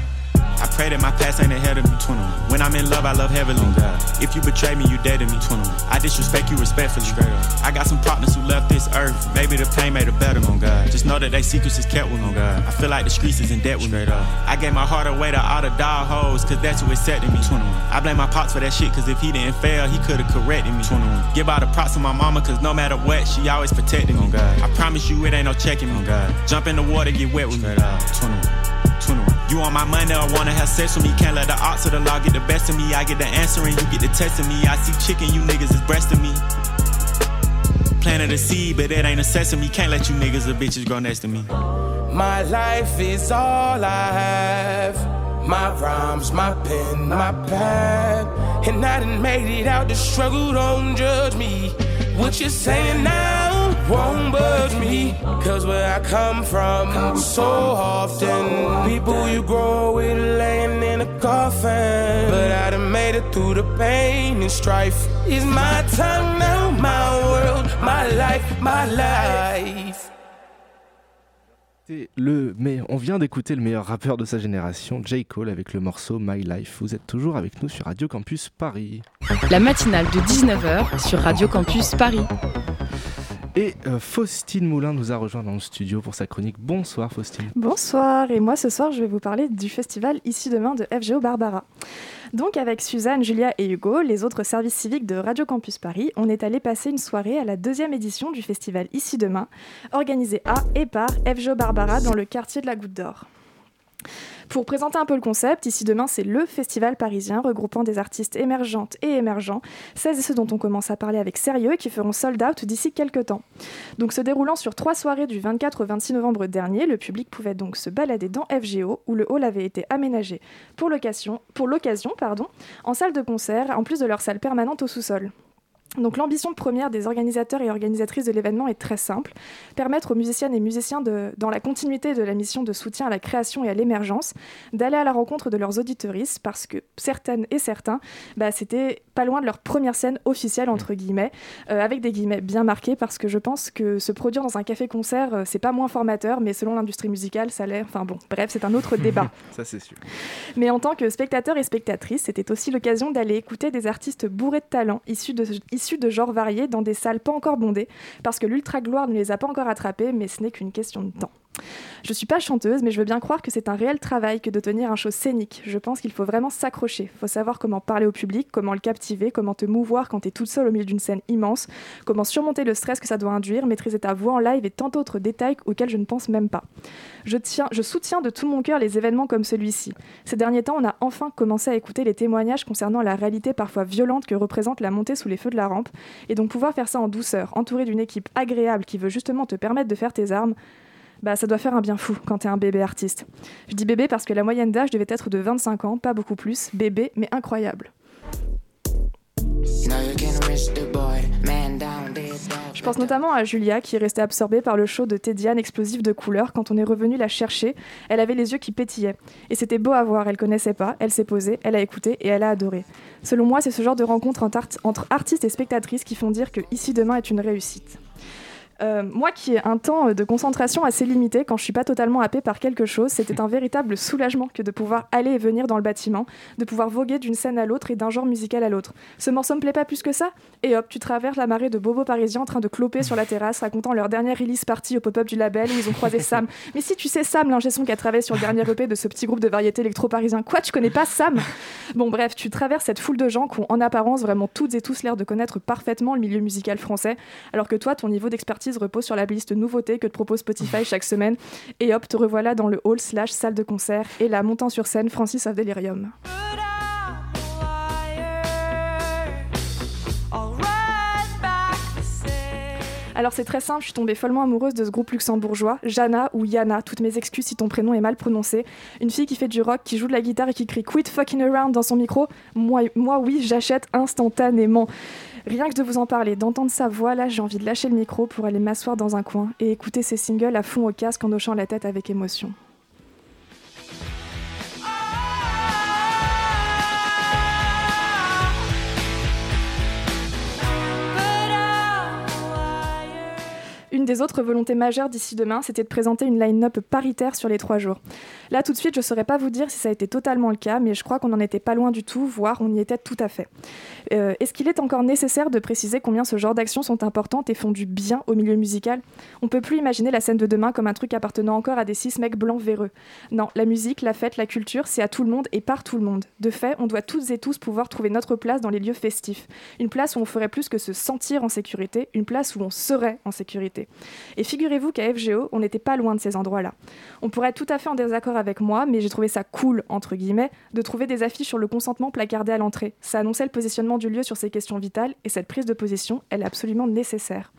I pray that my past ain't ahead of me. 21. When I'm in love, I love heavily. Oh if you betray me, you dead to me. 21. I disrespect you respectfully. Straight up. I got some partners who left this earth. Maybe the pain made it better. On oh, God. Just know that they secrets is kept with me. Oh, God. I feel like the streets is in debt with Straight me. Up. I gave my heart away to all the dog hoes, cause that's who accepted me. 21. I blame my pops for that shit, cause if he didn't fail, he could've corrected me. 21. Give all the props to my mama, cause no matter what, she always protected me. On God. I promise you, it ain't no checking me. On God. Jump in the water, get wet with Straight me. Up. 21. 21. You on my money or wanna have sex with me? Can't let the odds of the law get the best of me. I get the answer and you get the test of me. I see chicken, you niggas is breasting me. Planted a seed, but it ain't a sesame. Can't let you niggas or bitches grow next to me. My life is all I have. My rhymes, my pen, my pad. And I done made it out the struggle, don't judge me. What you saying now? Won't budge me. Cause where I come from, so often, people you grow with laying in a coffin. But I done made it through the pain and strife. Is my time now, my world, my life, my life? Le, mais on vient d'écouter le meilleur rappeur de sa génération, J. Cole, avec le morceau My Life. Vous êtes toujours avec nous sur Radio Campus Paris. La matinale de 19h sur Radio Campus Paris. Et euh, Faustine Moulin nous a rejoint dans le studio pour sa chronique. Bonsoir Faustine. Bonsoir, et moi ce soir je vais vous parler du festival Ici Demain de FGO Barbara. Donc avec Suzanne, Julia et Hugo, les autres services civiques de Radio Campus Paris, on est allé passer une soirée à la deuxième édition du festival Ici Demain, organisé à et par FGO Barbara dans le quartier de la Goutte d'Or. Pour présenter un peu le concept, ici demain, c'est le festival parisien regroupant des artistes émergentes et émergents, celles et ceux dont on commence à parler avec sérieux qui feront sold out d'ici quelques temps. Donc se déroulant sur trois soirées du 24 au 26 novembre dernier, le public pouvait donc se balader dans FGO où le hall avait été aménagé pour l'occasion, en salle de concert en plus de leur salle permanente au sous-sol. Donc l'ambition première des organisateurs et organisatrices de l'événement est très simple, permettre aux musiciennes et musiciens, de, dans la continuité de la mission de soutien à la création et à l'émergence, d'aller à la rencontre de leurs auditoristes, parce que certaines et certains, bah, c'était pas loin de leur première scène officielle, entre guillemets, euh, avec des guillemets bien marqués, parce que je pense que se produire dans un café-concert, euh, c'est pas moins formateur, mais selon l'industrie musicale, ça l'est. Enfin bon, bref, c'est un autre débat. ça c'est sûr. Mais en tant que spectateur et spectatrice, c'était aussi l'occasion d'aller écouter des artistes bourrés de talent, issus de issus de genres variés dans des salles pas encore bondées, parce que l'ultra-gloire ne les a pas encore attrapés, mais ce n'est qu'une question de temps. Je suis pas chanteuse, mais je veux bien croire que c'est un réel travail que de tenir un show scénique. Je pense qu'il faut vraiment s'accrocher. Il faut savoir comment parler au public, comment le captiver, comment te mouvoir quand tu es toute seule au milieu d'une scène immense, comment surmonter le stress que ça doit induire, maîtriser ta voix en live et tant d'autres détails auxquels je ne pense même pas. Je, je soutiens de tout mon cœur les événements comme celui-ci. Ces derniers temps, on a enfin commencé à écouter les témoignages concernant la réalité parfois violente que représente la montée sous les feux de la rampe, et donc pouvoir faire ça en douceur, entouré d'une équipe agréable qui veut justement te permettre de faire tes armes, bah, ça doit faire un bien fou quand t'es un bébé artiste. Je dis bébé parce que la moyenne d'âge devait être de 25 ans, pas beaucoup plus. Bébé, mais incroyable. Je pense notamment à Julia qui est restée absorbée par le show de Tediane explosif de couleurs. Quand on est revenu la chercher, elle avait les yeux qui pétillaient. Et c'était beau à voir, elle connaissait pas, elle s'est posée, elle a écouté et elle a adoré. Selon moi, c'est ce genre de rencontre entre artistes et spectatrices qui font dire que Ici Demain est une réussite. Euh, moi qui ai un temps de concentration assez limité quand je suis pas totalement happée par quelque chose, c'était un véritable soulagement que de pouvoir aller et venir dans le bâtiment, de pouvoir voguer d'une scène à l'autre et d'un genre musical à l'autre. Ce morceau me plaît pas plus que ça Et hop, tu traverses la marée de bobos parisiens en train de cloper sur la terrasse racontant leur dernière release party au pop-up du label où ils ont croisé Sam. Mais si tu sais Sam, l'ingé son qui a travaillé sur le dernier EP de ce petit groupe de variété électro-parisien, quoi, tu connais pas Sam? Bon bref, tu traverses cette foule de gens qui ont en apparence vraiment toutes et tous l'air de connaître parfaitement le milieu musical français, alors que toi, ton niveau d'expertise repose sur la liste nouveautés que te propose Spotify chaque semaine. Et hop, te revoilà dans le hall slash salle de concert et la montant sur scène Francis of Delirium. Alors c'est très simple, je suis tombée follement amoureuse de ce groupe luxembourgeois, Jana ou Yana, toutes mes excuses si ton prénom est mal prononcé. Une fille qui fait du rock, qui joue de la guitare et qui crie Quit fucking around dans son micro. Moi, moi oui, j'achète instantanément. Rien que de vous en parler, d'entendre sa voix, là j'ai envie de lâcher le micro pour aller m'asseoir dans un coin et écouter ses singles à fond au casque en hochant la tête avec émotion. Une des autres volontés majeures d'ici demain, c'était de présenter une line-up paritaire sur les trois jours. Là, tout de suite, je ne saurais pas vous dire si ça a été totalement le cas, mais je crois qu'on n'en était pas loin du tout, voire on y était tout à fait. Euh, est-ce qu'il est encore nécessaire de préciser combien ce genre d'actions sont importantes et font du bien au milieu musical? On peut plus imaginer la scène de demain comme un truc appartenant encore à des six mecs blancs véreux. Non, la musique, la fête, la culture, c'est à tout le monde et par tout le monde. De fait, on doit toutes et tous pouvoir trouver notre place dans les lieux festifs. Une place où on ferait plus que se sentir en sécurité, une place où on serait en sécurité. Et figurez-vous qu'à FGO, on n'était pas loin de ces endroits-là. On pourrait être tout à fait en désaccord avec moi, mais j'ai trouvé ça cool, entre guillemets, de trouver des affiches sur le consentement placardé à l'entrée. Ça annonçait le positionnement du lieu sur ces questions vitales, et cette prise de position, elle est absolument nécessaire.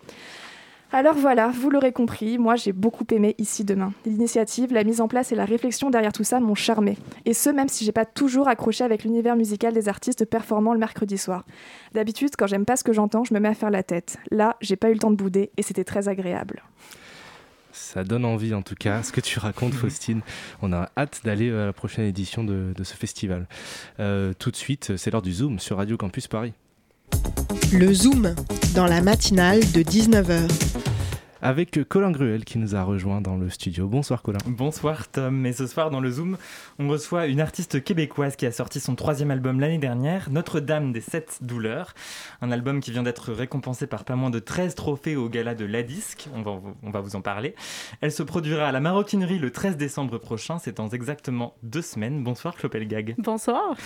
Alors voilà, vous l'aurez compris, moi j'ai beaucoup aimé Ici Demain. L'initiative, la mise en place et la réflexion derrière tout ça m'ont charmé. Et ce, même si j'ai pas toujours accroché avec l'univers musical des artistes performants le mercredi soir. D'habitude, quand j'aime pas ce que j'entends, je me mets à faire la tête. Là, j'ai pas eu le temps de bouder et c'était très agréable. Ça donne envie en tout cas, ce que tu racontes Faustine. On a hâte d'aller à la prochaine édition de, ce festival. Euh, tout de suite, c'est l'heure du Zoom sur Radio Campus Paris. Le Zoom, dans la matinale de 19h avec Colin Gruel qui nous a rejoint dans le studio. Bonsoir Colin. Bonsoir Tom. Et ce soir dans le Zoom, on reçoit une artiste québécoise qui a sorti son troisième album l'année dernière, Notre-Dame des Sept Douleurs. Un album qui vient d'être récompensé par pas moins de 13 trophées au gala de La Disque. On va, on va vous en parler. Elle se produira à la Maroquinerie le 13 décembre prochain. C'est dans exactement deux semaines. Bonsoir Clopel-Gag. Bonsoir.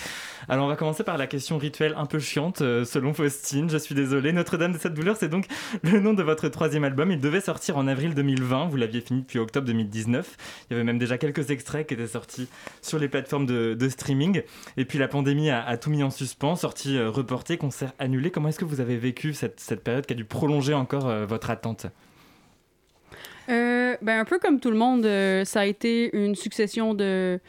Alors on va commencer par la question rituelle un peu chiante euh, selon Faustine. Je suis désolé. Notre-Dame des Sept Douleurs, c'est donc le nom de votre troisième album. Il devait sortir en avril 2020. Vous l'aviez fini depuis octobre 2019. Il y avait même déjà quelques extraits qui étaient sortis sur les plateformes de, streaming. Et puis la pandémie a, tout mis en suspens, sortie euh, reportée, concert annulé. Comment est-ce que vous avez vécu cette, cette période qui a dû prolonger encore euh, votre attente? Euh, ben, Un peu comme tout le monde, ça a été une succession de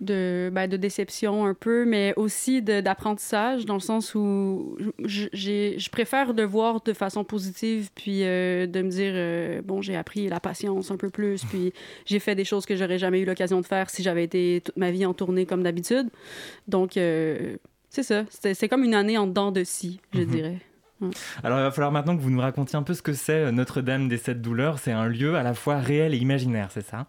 de, ben, de déception un peu, mais aussi d'apprentissage, dans le sens où je préfère le voir de façon positive, puis euh, de me dire, euh, bon, j'ai appris la patience un peu plus, puis j'ai fait des choses que j'aurais jamais eu l'occasion de faire si j'avais été toute ma vie en tournée comme d'habitude. Donc, euh, c'est ça. C'est comme une année en dedans de si, je mhm. dirais. Alors il va falloir maintenant que vous nous racontiez un peu ce que c'est Notre-Dame des Sept Douleurs. C'est un lieu à la fois réel et imaginaire, c'est ça?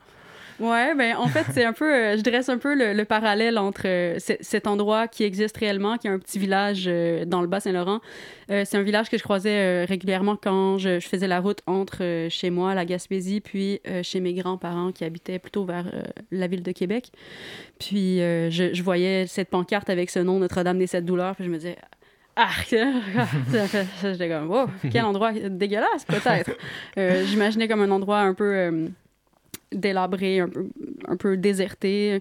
Ouais, ben en fait, c'est un peu, euh, je dresse un peu le, parallèle entre euh, cet endroit qui existe réellement, qui est un petit village euh, dans le Bas-Saint-Laurent. c'est un village que je croisais régulièrement quand je, faisais la route entre chez moi, la Gaspésie, puis chez mes grands-parents qui habitaient plutôt vers la ville de Québec. Puis je, je, voyais cette pancarte avec ce nom Notre-Dame des Sept Douleurs, puis je me disais, ah, j'étais comme, wow, quel endroit dégueulasse, peut-être. J'imaginais comme un endroit un peu délabré, un peu, un peu déserté.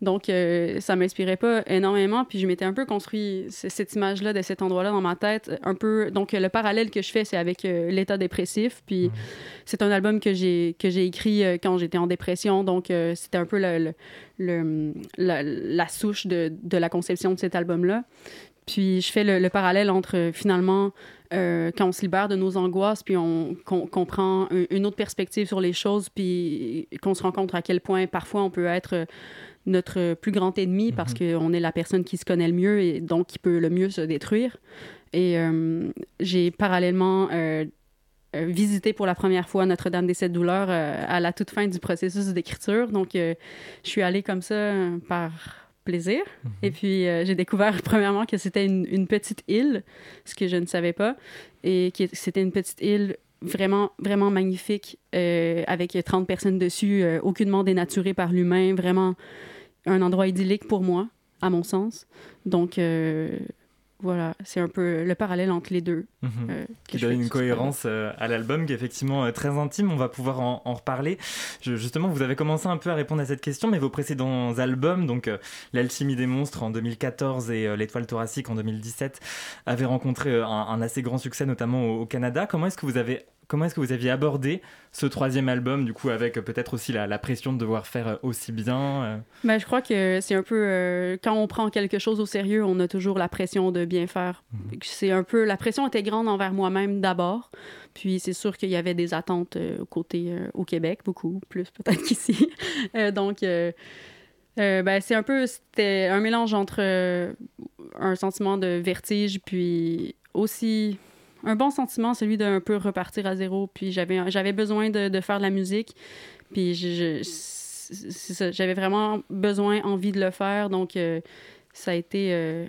Donc, euh, ça m'inspirait pas énormément. Puis, je m'étais un peu construit cette image-là de cet endroit-là dans ma tête. Un peu. Donc, le parallèle que je fais, c'est avec euh, l'état dépressif. Puis, c'est un album que j'ai écrit euh, quand j'étais en dépression. Donc, c'était un peu le, le, la, la, souche de, de, la conception de cet album-là. Puis je fais le, parallèle entre finalement quand on se libère de nos angoisses, puis on, qu'on, prend une autre perspective sur les choses, puis qu'on se rend compte à quel point parfois on peut être notre plus grand ennemi parce mhm. qu'on est la personne qui se connaît le mieux et donc qui peut le mieux se détruire. Et j'ai parallèlement euh, visité pour la première fois Notre-Dame des Sept Douleurs euh, à la toute fin du processus d'écriture. Donc, euh, je suis allée comme ça par plaisir. Mhm. Et puis, j'ai découvert premièrement que c'était une, petite île, ce que je ne savais pas, et que c'était une petite île vraiment, vraiment magnifique, avec 30 personnes dessus, aucunement dénaturée par l'humain, vraiment un endroit idyllique pour moi, à mon sens. Donc, voilà, c'est un peu le parallèle entre les deux. Mhm. Euh, qui donne une cohérence euh, à l'album qui est effectivement euh, très intime. On va pouvoir en, reparler. justement, vous avez commencé un peu à répondre à cette question, mais vos précédents albums, donc L'Alchimie des monstres en 2014 et L'Étoile thoracique en 2017, avaient rencontré un, assez grand succès, notamment au Canada. Comment est-ce que vous avez Comment est-ce que vous aviez abordé ce troisième album, du coup, avec peut-être aussi la, pression de devoir faire euh, aussi bien euh? ben, Je crois que c'est un peu. Euh, quand on prend quelque chose au sérieux, on a toujours la pression de bien faire. Mhm. C'est un peu. La pression était grande envers moi-même d'abord. Puis c'est sûr qu'il y avait des attentes au côté au Québec, beaucoup plus peut-être qu'ici. donc. ben, c'est un peu, c'était un mélange entre un sentiment de vertige, puis aussi un bon sentiment, celui d'un peu repartir à zéro. Puis j'avais, j'avais besoin de, de, faire de la musique. Puis j'avais vraiment besoin, envie de le faire. Donc, euh, ça a été euh,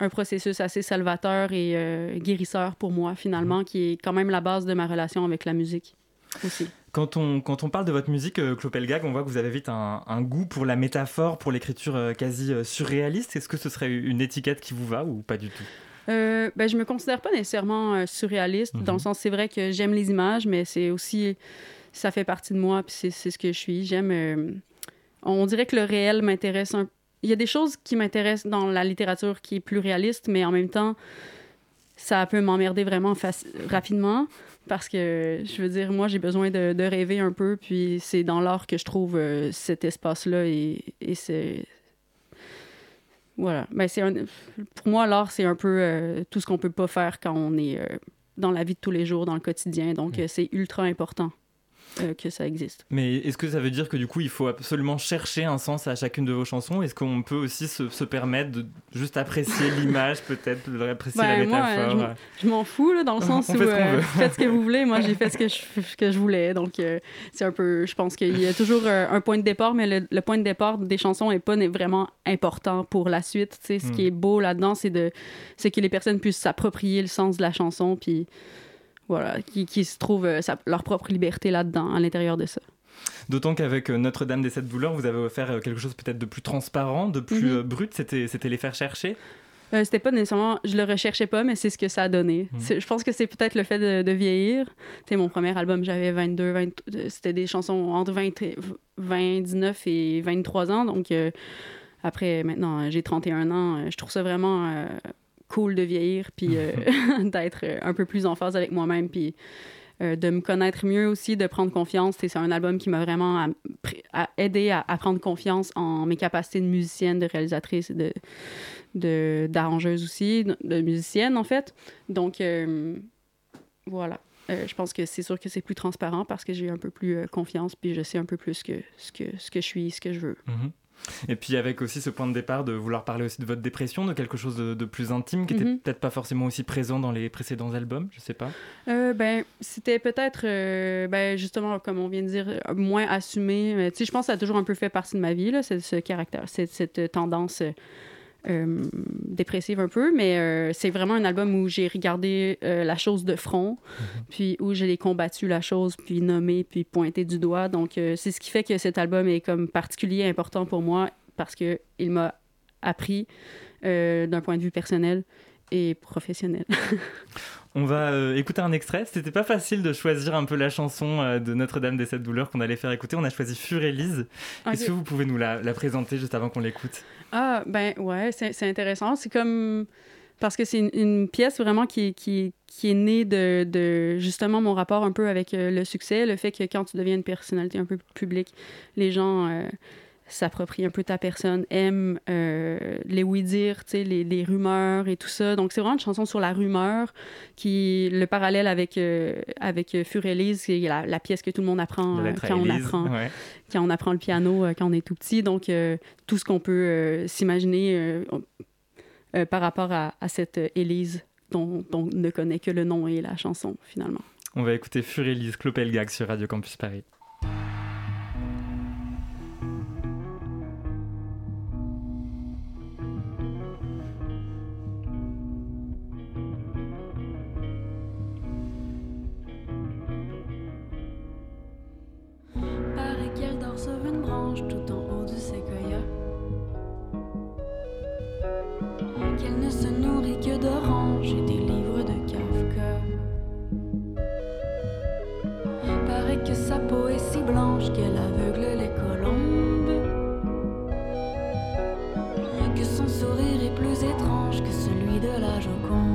un processus assez salvateur et euh, guérisseur pour moi, finalement, qui est quand même la base de ma relation avec la musique aussi. Quand on, quand on parle de votre musique, Clopelgag, on voit que vous avez vite un, un goût pour la métaphore, pour l'écriture quasi surréaliste. Est-ce que ce serait une étiquette qui vous va ou pas du tout? Euh, ben, je me considère pas nécessairement euh, surréaliste, dans le mhm. sens, c'est vrai que j'aime les images, mais c'est aussi, ça fait partie de moi, puis c'est ce que je suis. J'aime, euh, on dirait que le réel m'intéresse un Il y a des choses qui m'intéressent dans la littérature qui est plus réaliste, mais en même temps, ça peut m'emmerder vraiment rapidement parce que, je veux dire, moi, j'ai besoin de, rêver un peu, puis c'est dans l'art que je trouve euh, cet espace-là et, et c'est voilà. Ben, c'est Pour moi, l'art, c'est un peu euh, tout ce qu'on peut pas faire quand on est euh, dans la vie de tous les jours, dans le quotidien. Donc, mm. euh, c'est ultra important. Euh, que ça existe. Mais est-ce que ça veut dire que du coup, il faut absolument chercher un sens à chacune de vos chansons? Est-ce qu'on peut aussi se, permettre de juste apprécier l'image, peut-être, apprécier la métaphore moi, Je, m'en fous, là, dans le sens où fait euh, faites ce que vous voulez. Moi, j'ai fait ce que je, que je voulais. Donc, euh, c'est un peu. Je pense qu'il y a toujours un point de départ, mais le, point de départ des chansons n'est pas vraiment important pour la suite. Ce hmm. qui est beau là-dedans, c'est de c'est que les personnes puissent s'approprier le sens de la chanson. Puis voilà, qui, se trouvent euh, leur propre liberté là-dedans, à l'intérieur de ça. D'autant qu'avec euh, Notre-Dame des Sept Douleurs, vous avez offert euh, quelque chose peut-être de plus transparent, de plus mhm. brut. C'était, les faire chercher? c'était pas nécessairement, je le recherchais pas, mais c'est ce que ça a donné. Mhm. Je pense que c'est peut-être le fait de, vieillir. Tu mon premier album, j'avais 22, 20, c'était des chansons entre 20, 29 et 23 ans. Donc, après, maintenant, j'ai 31 ans. Je trouve ça vraiment cool de vieillir, puis euh, d'être un peu plus en phase avec moi-même, puis euh, de me connaître mieux aussi, de prendre confiance. C'est un album qui m'a vraiment aidé à, prendre confiance en mes capacités de musicienne, de réalisatrice, de d'arrangeuse aussi, de, musicienne en fait. Donc euh, voilà. je pense que c'est sûr que c'est plus transparent parce que j'ai un peu plus confiance puis je sais un peu plus que, ce, que, ce que je suis, ce que je veux. Mm-hmm. Et puis avec aussi ce point de départ de vouloir parler aussi de votre dépression, de quelque chose de, plus intime qui était mhm. peut-être pas forcément aussi présent dans les précédents albums, je sais pas. Euh, ben c'était peut-être, euh, ben justement comme on vient de dire, moins assumé. Tu sais, je pense que ça a toujours un peu fait partie de ma vie là, ce caractère, cette, cette tendance. Euh, dépressive un peu, mais c'est vraiment un album où j'ai regardé la chose de front, mhm. puis où j'ai combattu la chose, puis nommé, puis pointé du doigt. Donc, c'est ce qui fait que cet album est comme particulier important pour moi parce qu'il m'a appris d'un point de vue personnel et professionnel. On va euh, écouter un extrait. C'était pas facile de choisir un peu la chanson euh, de Notre-Dame des Sept Douleurs qu'on allait faire écouter. On a choisi Furélise. Est-ce que vous pouvez nous la, présenter juste avant qu'on l'écoute? Ah, ben ouais, c'est intéressant. C'est comme. Parce que c'est une, pièce vraiment qui, qui, qui est née de, de, justement mon rapport un peu avec euh, le succès, le fait que quand tu deviens une personnalité un peu publique, les gens s'approprie un peu ta personne, aime les oui-dire, les, les rumeurs et tout ça. Donc, c'est vraiment une chanson sur la rumeur, qui le parallèle avec, avec Furélise, qui est la, pièce que tout le monde apprend quand on apprend, quand on apprend le piano quand on est tout petit. Donc, tout ce qu'on peut s'imaginer par rapport à, à cette Élise dont, on ne connaît que le nom et la chanson finalement. On va écouter Furélise Clopelgag sur Radio Campus Paris. Sur une branche tout en haut du séquoia. Qu'elle ne se nourrit que d'oranges et des livres de Kafka. Paraît que sa peau est si blanche qu'elle aveugle les colombes. Que son sourire est plus étrange que celui de la Joconde.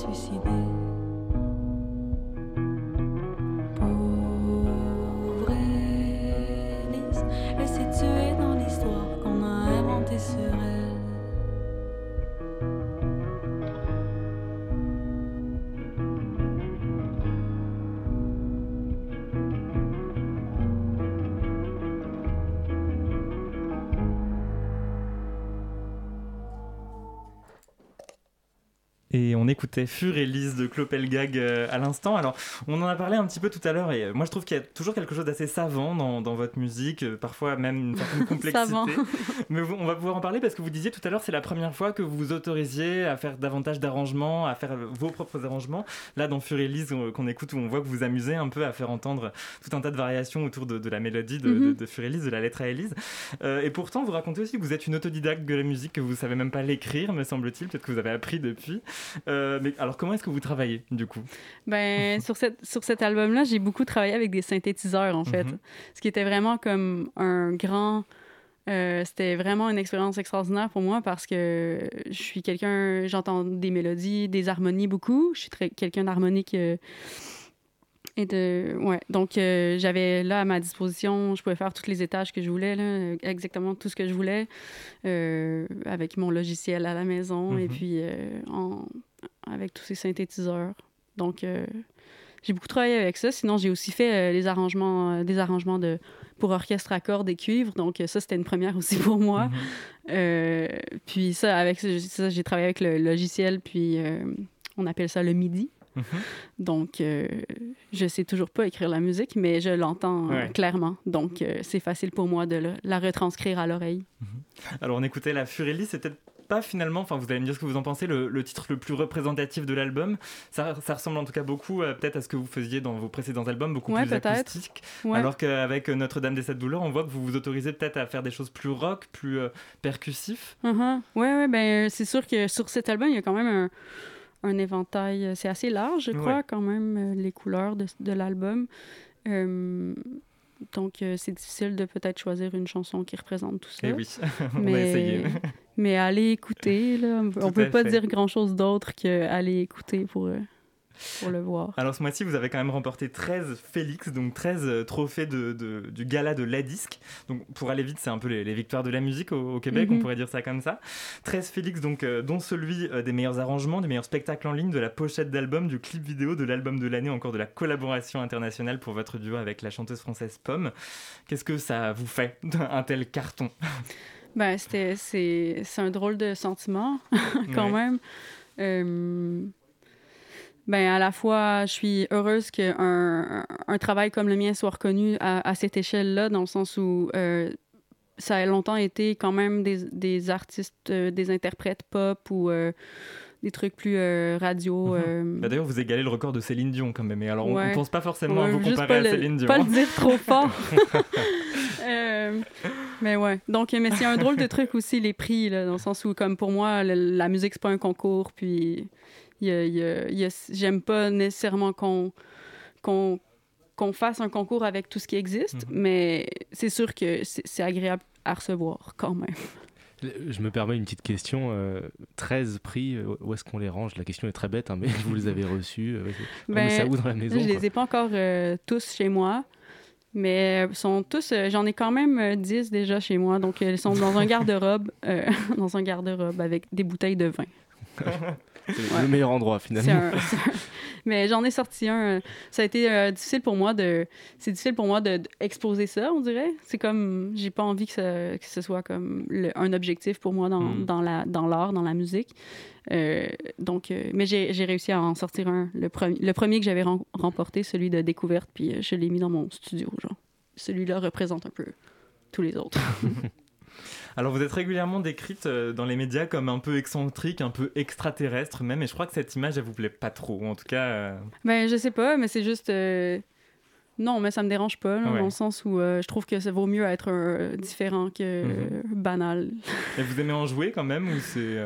suicider. Et on écoutait Fur et Lise de Clopelgag euh, à l'instant. Alors, on en a parlé un petit peu tout à l'heure, et euh, moi je trouve qu'il y a toujours quelque chose d'assez savant dans, dans, votre musique, euh, parfois même une certaine complexité. Mais on va pouvoir en parler parce que vous disiez tout à l'heure, c'est la première fois que vous vous autorisiez à faire davantage d'arrangements, à faire vos propres arrangements. Là, dans Fur et Lise, qu'on écoute, où on voit que vous amusez un peu à faire entendre tout un tas de variations autour de, de la mélodie de, mm de, Fur et Lise, de la lettre à Élise. et pourtant, vous racontez aussi que vous êtes une autodidacte de la musique, que vous savez même pas l'écrire, me semble-t-il. Peut-être que vous avez appris depuis. Euh, mais alors, comment est-ce que vous travaillez, du coup? Ben, sur, cette, sur cet album-là, j'ai beaucoup travaillé avec des synthétiseurs, en fait. Mhm. Ce qui était vraiment comme un grand... Euh, c'était vraiment une expérience extraordinaire pour moi parce que je suis quelqu'un, j'entends des mélodies, des harmonies beaucoup. Je suis très, quelqu'un d'harmonique. Euh, et de, ouais. Donc, j'avais là à ma disposition, je pouvais faire tous les étages que je voulais, là, exactement tout ce que je voulais, avec mon logiciel à la maison et mhm. puis en, avec tous ces synthétiseurs. Donc, euh, j'ai beaucoup travaillé avec ça. Sinon, j'ai aussi fait euh, les arrangements, euh, des arrangements de, pour orchestre à cordes et cuivre. Donc, ça, c'était une première aussi pour moi. Mhm. puis ça, avec ça, j'ai travaillé avec le logiciel, puis on appelle ça le MIDI. Mhm. Donc, je sais toujours pas écrire la musique, mais je l'entends clairement. Donc, c'est facile pour moi de la retranscrire à l'oreille. Mhm. Alors, on écoutait La Furélie, c'était pas finalement, enfin vous allez me dire ce que vous en pensez, le, titre le plus représentatif de l'album. Ça, ça, ressemble en tout cas beaucoup euh, peut-être à ce que vous faisiez dans vos précédents albums, beaucoup plus acoustique. Alors qu'avec Notre-Dame des Sept Douleurs, on voit que vous vous autorisez peut-être à faire des choses plus rock, plus euh, percussif. Uh-huh. Ouais, ouais, ben c'est sûr que sur cet album, il y a quand même un, un éventail, c'est assez large, je crois, quand même, euh, les couleurs de, de l'album. donc, c'est difficile de peut-être choisir une chanson qui représente tout ça. Eh oui, on mais, va essayer. mais allez écouter, là. On Tout peut pas fait. dire grand-chose d'autre qu'aller écouter pour, euh, pour le voir. Alors ce mois-ci, vous avez quand même remporté 13 Félix, donc 13 euh, trophées de, de- du gala de la disque. Donc pour aller vite, c'est un peu les, les victoires de la musique au, au Québec, Mhm. on pourrait dire ça comme ça. 13 Félix, donc, euh, dont celui euh, des meilleurs arrangements, des meilleurs spectacles en ligne, de la pochette d'album, du clip vidéo, de l'album de l'année, encore de la collaboration internationale pour votre duo avec la chanteuse française Pomme. Qu'est-ce que ça vous fait, un tel carton? Ben, c'est, c'est un drôle de sentiment, quand Ouais. même. Euh, ben, à la fois, je suis heureuse qu'un un, travail comme le mien soit reconnu à, à cette échelle-là, dans le sens où euh, ça a longtemps été quand même des, des artistes, euh, des interprètes pop ou euh, des trucs plus radio. Bah, D'ailleurs, vous égalez le record de Céline Dion quand même. Et alors, on- Ouais. ne pense pas forcément à Ouais, vous juste comparer à le- Céline Dion. Pas le dire trop fort. Mais ouais. Donc, mais c'est un drôle de truc aussi, les prix, là, dans le sens où, comme pour moi, le- la musique, c'est pas un concours. Puis, j'aime pas nécessairement qu'on fasse un concours avec tout ce qui existe, mais c'est sûr que c'est agréable à recevoir quand même. Je me permets une petite question. euh, 13 prix, euh, où est-ce qu'on les range? La question est très bête, hein, mais vous les avez reçus. euh, met ça où dans la maison Ben, Je quoi? les ai pas encore euh, tous chez moi, mais sont tous. euh, J'en ai quand même euh, 10 déjà chez moi, donc ils sont dans un garde-robe, dans un garde-robe avec des bouteilles de vin. C'est le meilleur endroit finalement. un- c'est un- Mais j'en ai sorti un. Ça a été euh, difficile pour moi de. C'est difficile pour moi de- d'exposer ça, on dirait. C'est comme. J'ai pas envie que, ça- que ce soit comme le- un objectif pour moi dans, Mm. dans la dans l'art, dans la musique. Euh, donc, euh, mais j'ai réussi à en sortir un. Le, premier le premier que j'avais rem- remporté, celui de découverte, puis je l'ai mis dans mon studio, genre. Celui-là représente un peu tous les autres. Alors vous êtes régulièrement décrite euh, dans les médias comme un peu excentrique, un peu extraterrestre même, et je crois que cette image elle vous plaît pas trop, ou en tout cas. euh, Ben, je sais pas, mais c'est juste. euh, Non, mais ça me dérange pas, là, Ouais. dans le sens où euh, je trouve que ça vaut mieux être différent que Mhm. banal. Et vous aimez en jouer quand même, ou c'est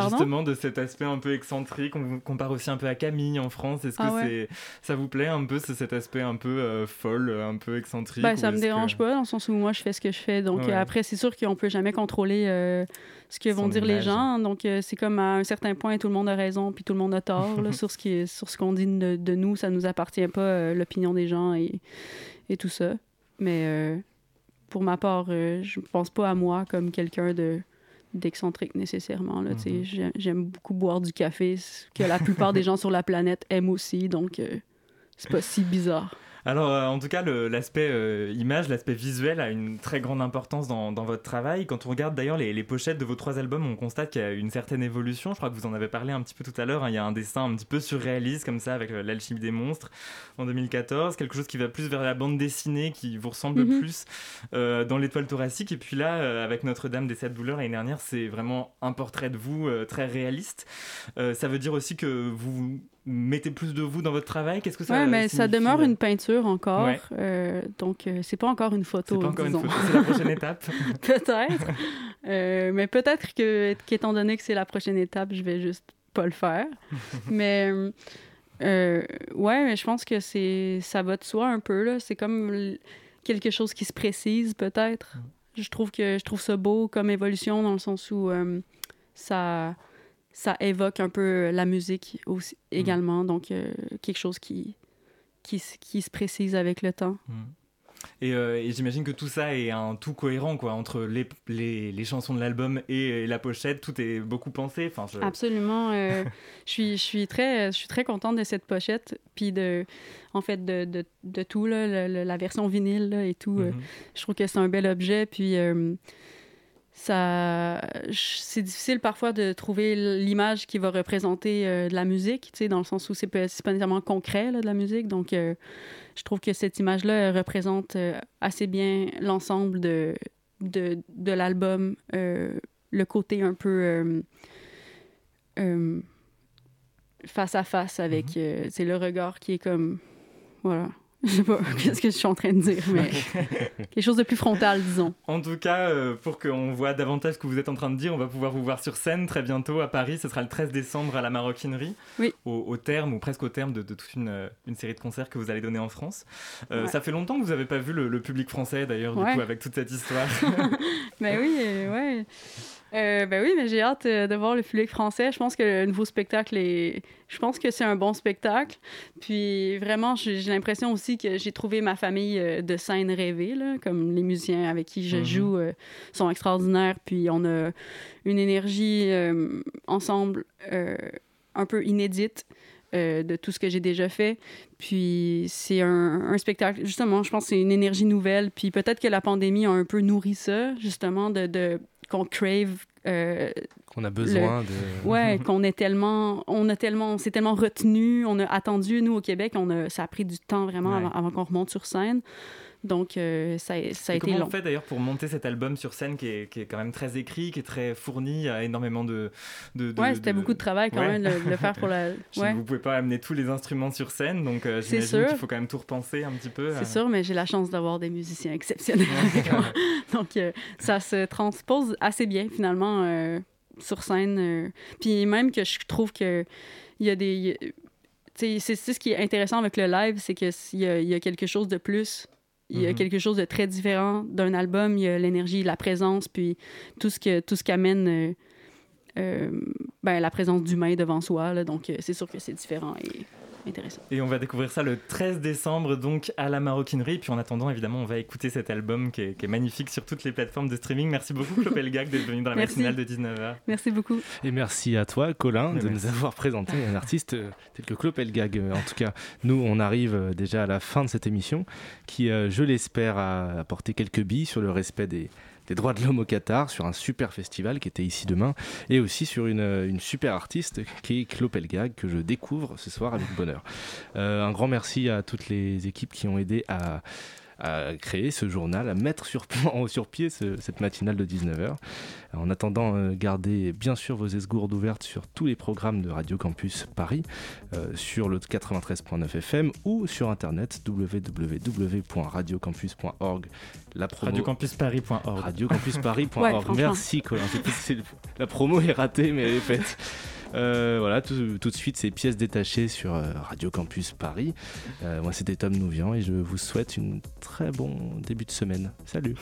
Pardon? justement de cet aspect un peu excentrique On vous compare aussi un peu à Camille en France. Est-ce que Ah ouais. c'est ça vous plaît un peu, cet aspect un peu euh, folle, un peu excentrique ou ça me dérange que- pas, dans le sens où moi, je fais ce que je fais. Donc, Ouais. euh, après, c'est sûr qu'on peut jamais contrôler euh, ce que Son vont dire les gens. Donc, euh, c'est comme à un certain point, tout le monde a raison, puis tout le monde a tort là, sur ce qui est- sur ce qu'on dit de, de nous. Ça nous appartient pas, euh, l'opinion des gens et, et tout ça. Mais euh, pour ma part, euh, je pense pas à moi comme quelqu'un de d'excentrique nécessairement. Là. J'ai- J'aime beaucoup boire du café, ce que la plupart des gens sur la planète aiment aussi, donc euh, c'est pas si bizarre. Alors, euh, en tout cas, l'aspect euh, image, l'aspect visuel a une très grande importance dans, dans votre travail. Quand on regarde d'ailleurs les, les pochettes de vos trois albums, on constate qu'il y a une certaine évolution. Je crois que vous en avez parlé un petit peu tout à l'heure. hein. Il y a un dessin un petit peu surréaliste comme ça avec euh, l'alchimie des monstres en 2014. Quelque chose qui va plus vers la bande dessinée, qui vous ressemble Mhm. plus dans l'étoile thoracique. Et puis là, avec Notre-Dame des Sept Douleurs l'année dernière, c'est vraiment un portrait de vous très réaliste. Ça veut dire aussi que vous mettez plus de vous dans votre travail? Qu'est-ce que ça Ouais, mais ça demeure euh une peinture encore. Ouais. euh, donc, euh, c'est pas encore une photo. C'est pas encore une photo, c'est la prochaine étape. peut-être. Euh, mais peut-être que, qu'étant donné que c'est la prochaine étape, je vais juste pas le faire. mais euh, ouais, mais je pense que c'est ça va de soi un peu. Là. C'est comme quelque chose qui se précise, peut-être. Je trouve que je trouve ça beau comme évolution dans le sens où euh, ça ça évoque un peu la musique aussi, également. Donc, euh, quelque chose qui, qui, se précise avec le temps. Et, euh, et j'imagine que tout ça est un tout cohérent, quoi, entre les, les, les chansons de l'album et la pochette, tout est beaucoup pensé. Enfin, je... Absolument. euh, je, suis, je, suis très, je suis très contente de cette pochette, puis de, en fait, de, de, de tout, là, le- le- la version vinyle là, et tout. euh, Mhm. je trouve que c'est un bel objet, puis ça, c'est difficile parfois de trouver l'image qui va représenter euh, de la musique, tu sais, dans le sens où c'est pas, nécessairement concret, là, de la musique. Donc, euh, je trouve que cette image-là représente euh, assez bien l'ensemble de, de, de l'album, le côté un peu face à face avec, euh, c'est le regard qui est comme, voilà, Je sais pas qu'est-ce que je suis en train de dire, mais quelque chose de plus frontal, disons. En tout cas, euh, pour qu'on voit davantage ce que vous êtes en train de dire, on va pouvoir vous voir sur scène très bientôt à Paris. Ce sera le 13 décembre à la Maroquinerie, oui. au, terme ou presque au terme de, toute une, une, série de concerts que vous allez donner en France. Euh, ça fait longtemps que vous n'avez pas vu le, public français d'ailleurs, du coup, avec toute cette histoire. ben oui, euh, ouais. Euh, ben oui, mais j'ai hâte euh, de voir le public français. Je pense que le nouveau spectacle est. Je pense que c'est un bon spectacle. Puis vraiment, j'ai l'impression aussi que j'ai trouvé ma famille euh, de scène rêvée, là, comme les musiciens avec qui je mhm. joue sont extraordinaires. Puis on a une énergie ensemble un peu inédite. de tout ce que j'ai déjà fait. Puis c'est un, un, spectacle, justement, je pense que c'est une énergie nouvelle. Puis peut-être que la pandémie a un peu nourri ça, justement, de, de qu'on crave. Euh, qu'on a besoin de. Ouais, qu'on est tellement. On a tellement. On s'est tellement retenu. On a attendu, nous, au Québec. On a, ça a pris du temps vraiment avant qu'on remonte sur scène. Donc, euh, ça, ça a été comment long. on fait d'ailleurs pour monter cet album sur scène qui est, qui est, quand même très écrit, qui est très fourni, a énormément de. de, ouais, c'était beaucoup de travail quand même de, le faire pour la. Ouais. Vous pouvez pas amener tous les instruments sur scène, donc euh, j'imagine qu'il faut quand même tout repenser un petit peu. C'est euh. sûr, mais j'ai la chance d'avoir des musiciens exceptionnels Donc, euh, ça se transpose assez bien finalement sur scène. Puis même que je trouve que il y a des. C'est ce qui est intéressant avec le live, c'est qu'il y, y, a quelque chose de plus il y a mhm. quelque chose de très différent d'un album. Il y a l'énergie, la présence, puis tout ce que tout ce qu'amène euh, euh, ben, la présence d'humain devant soi. Là. Donc, euh, c'est sûr que c'est différent et intéressant. Et on va découvrir ça le 13 décembre, donc à la maroquinerie. Puis en attendant, évidemment, on va écouter cet album qui est, magnifique sur toutes les plateformes de streaming. Merci beaucoup, Clopel Gag, d'être venu dans la matinale de 19h. Merci beaucoup. Et merci à toi, Colin, de nous avoir présenté un artiste tel que Clopel Gag. En tout cas, nous, on arrive déjà à la fin de cette émission qui, je l'espère, a apporté quelques billes sur le respect des des droits de l'homme au Qatar, sur un super festival qui était ici demain, et aussi sur une, une super artiste qui est Clopelgag, que je découvre ce soir avec bonheur. Euh, un grand merci à toutes les équipes qui ont aidé à à créer ce journal, à mettre sur, sur pied cette matinale de 19h. En attendant, euh, gardez bien sûr vos esgourdes ouvertes sur tous les programmes de Radio Campus Paris, euh, sur le 93.9 FM ou sur internet www.radiocampus.org. La promo... Radiocampusparis.org. Radiocampusparis.org. Merci Colin. La promo est ratée, mais elle est faite. Euh, voilà, tout, de suite, ces pièces détachées sur euh, Radio Campus Paris. Euh, moi, c'était Tom Nouvian et je vous souhaite une très bon début de semaine. Salut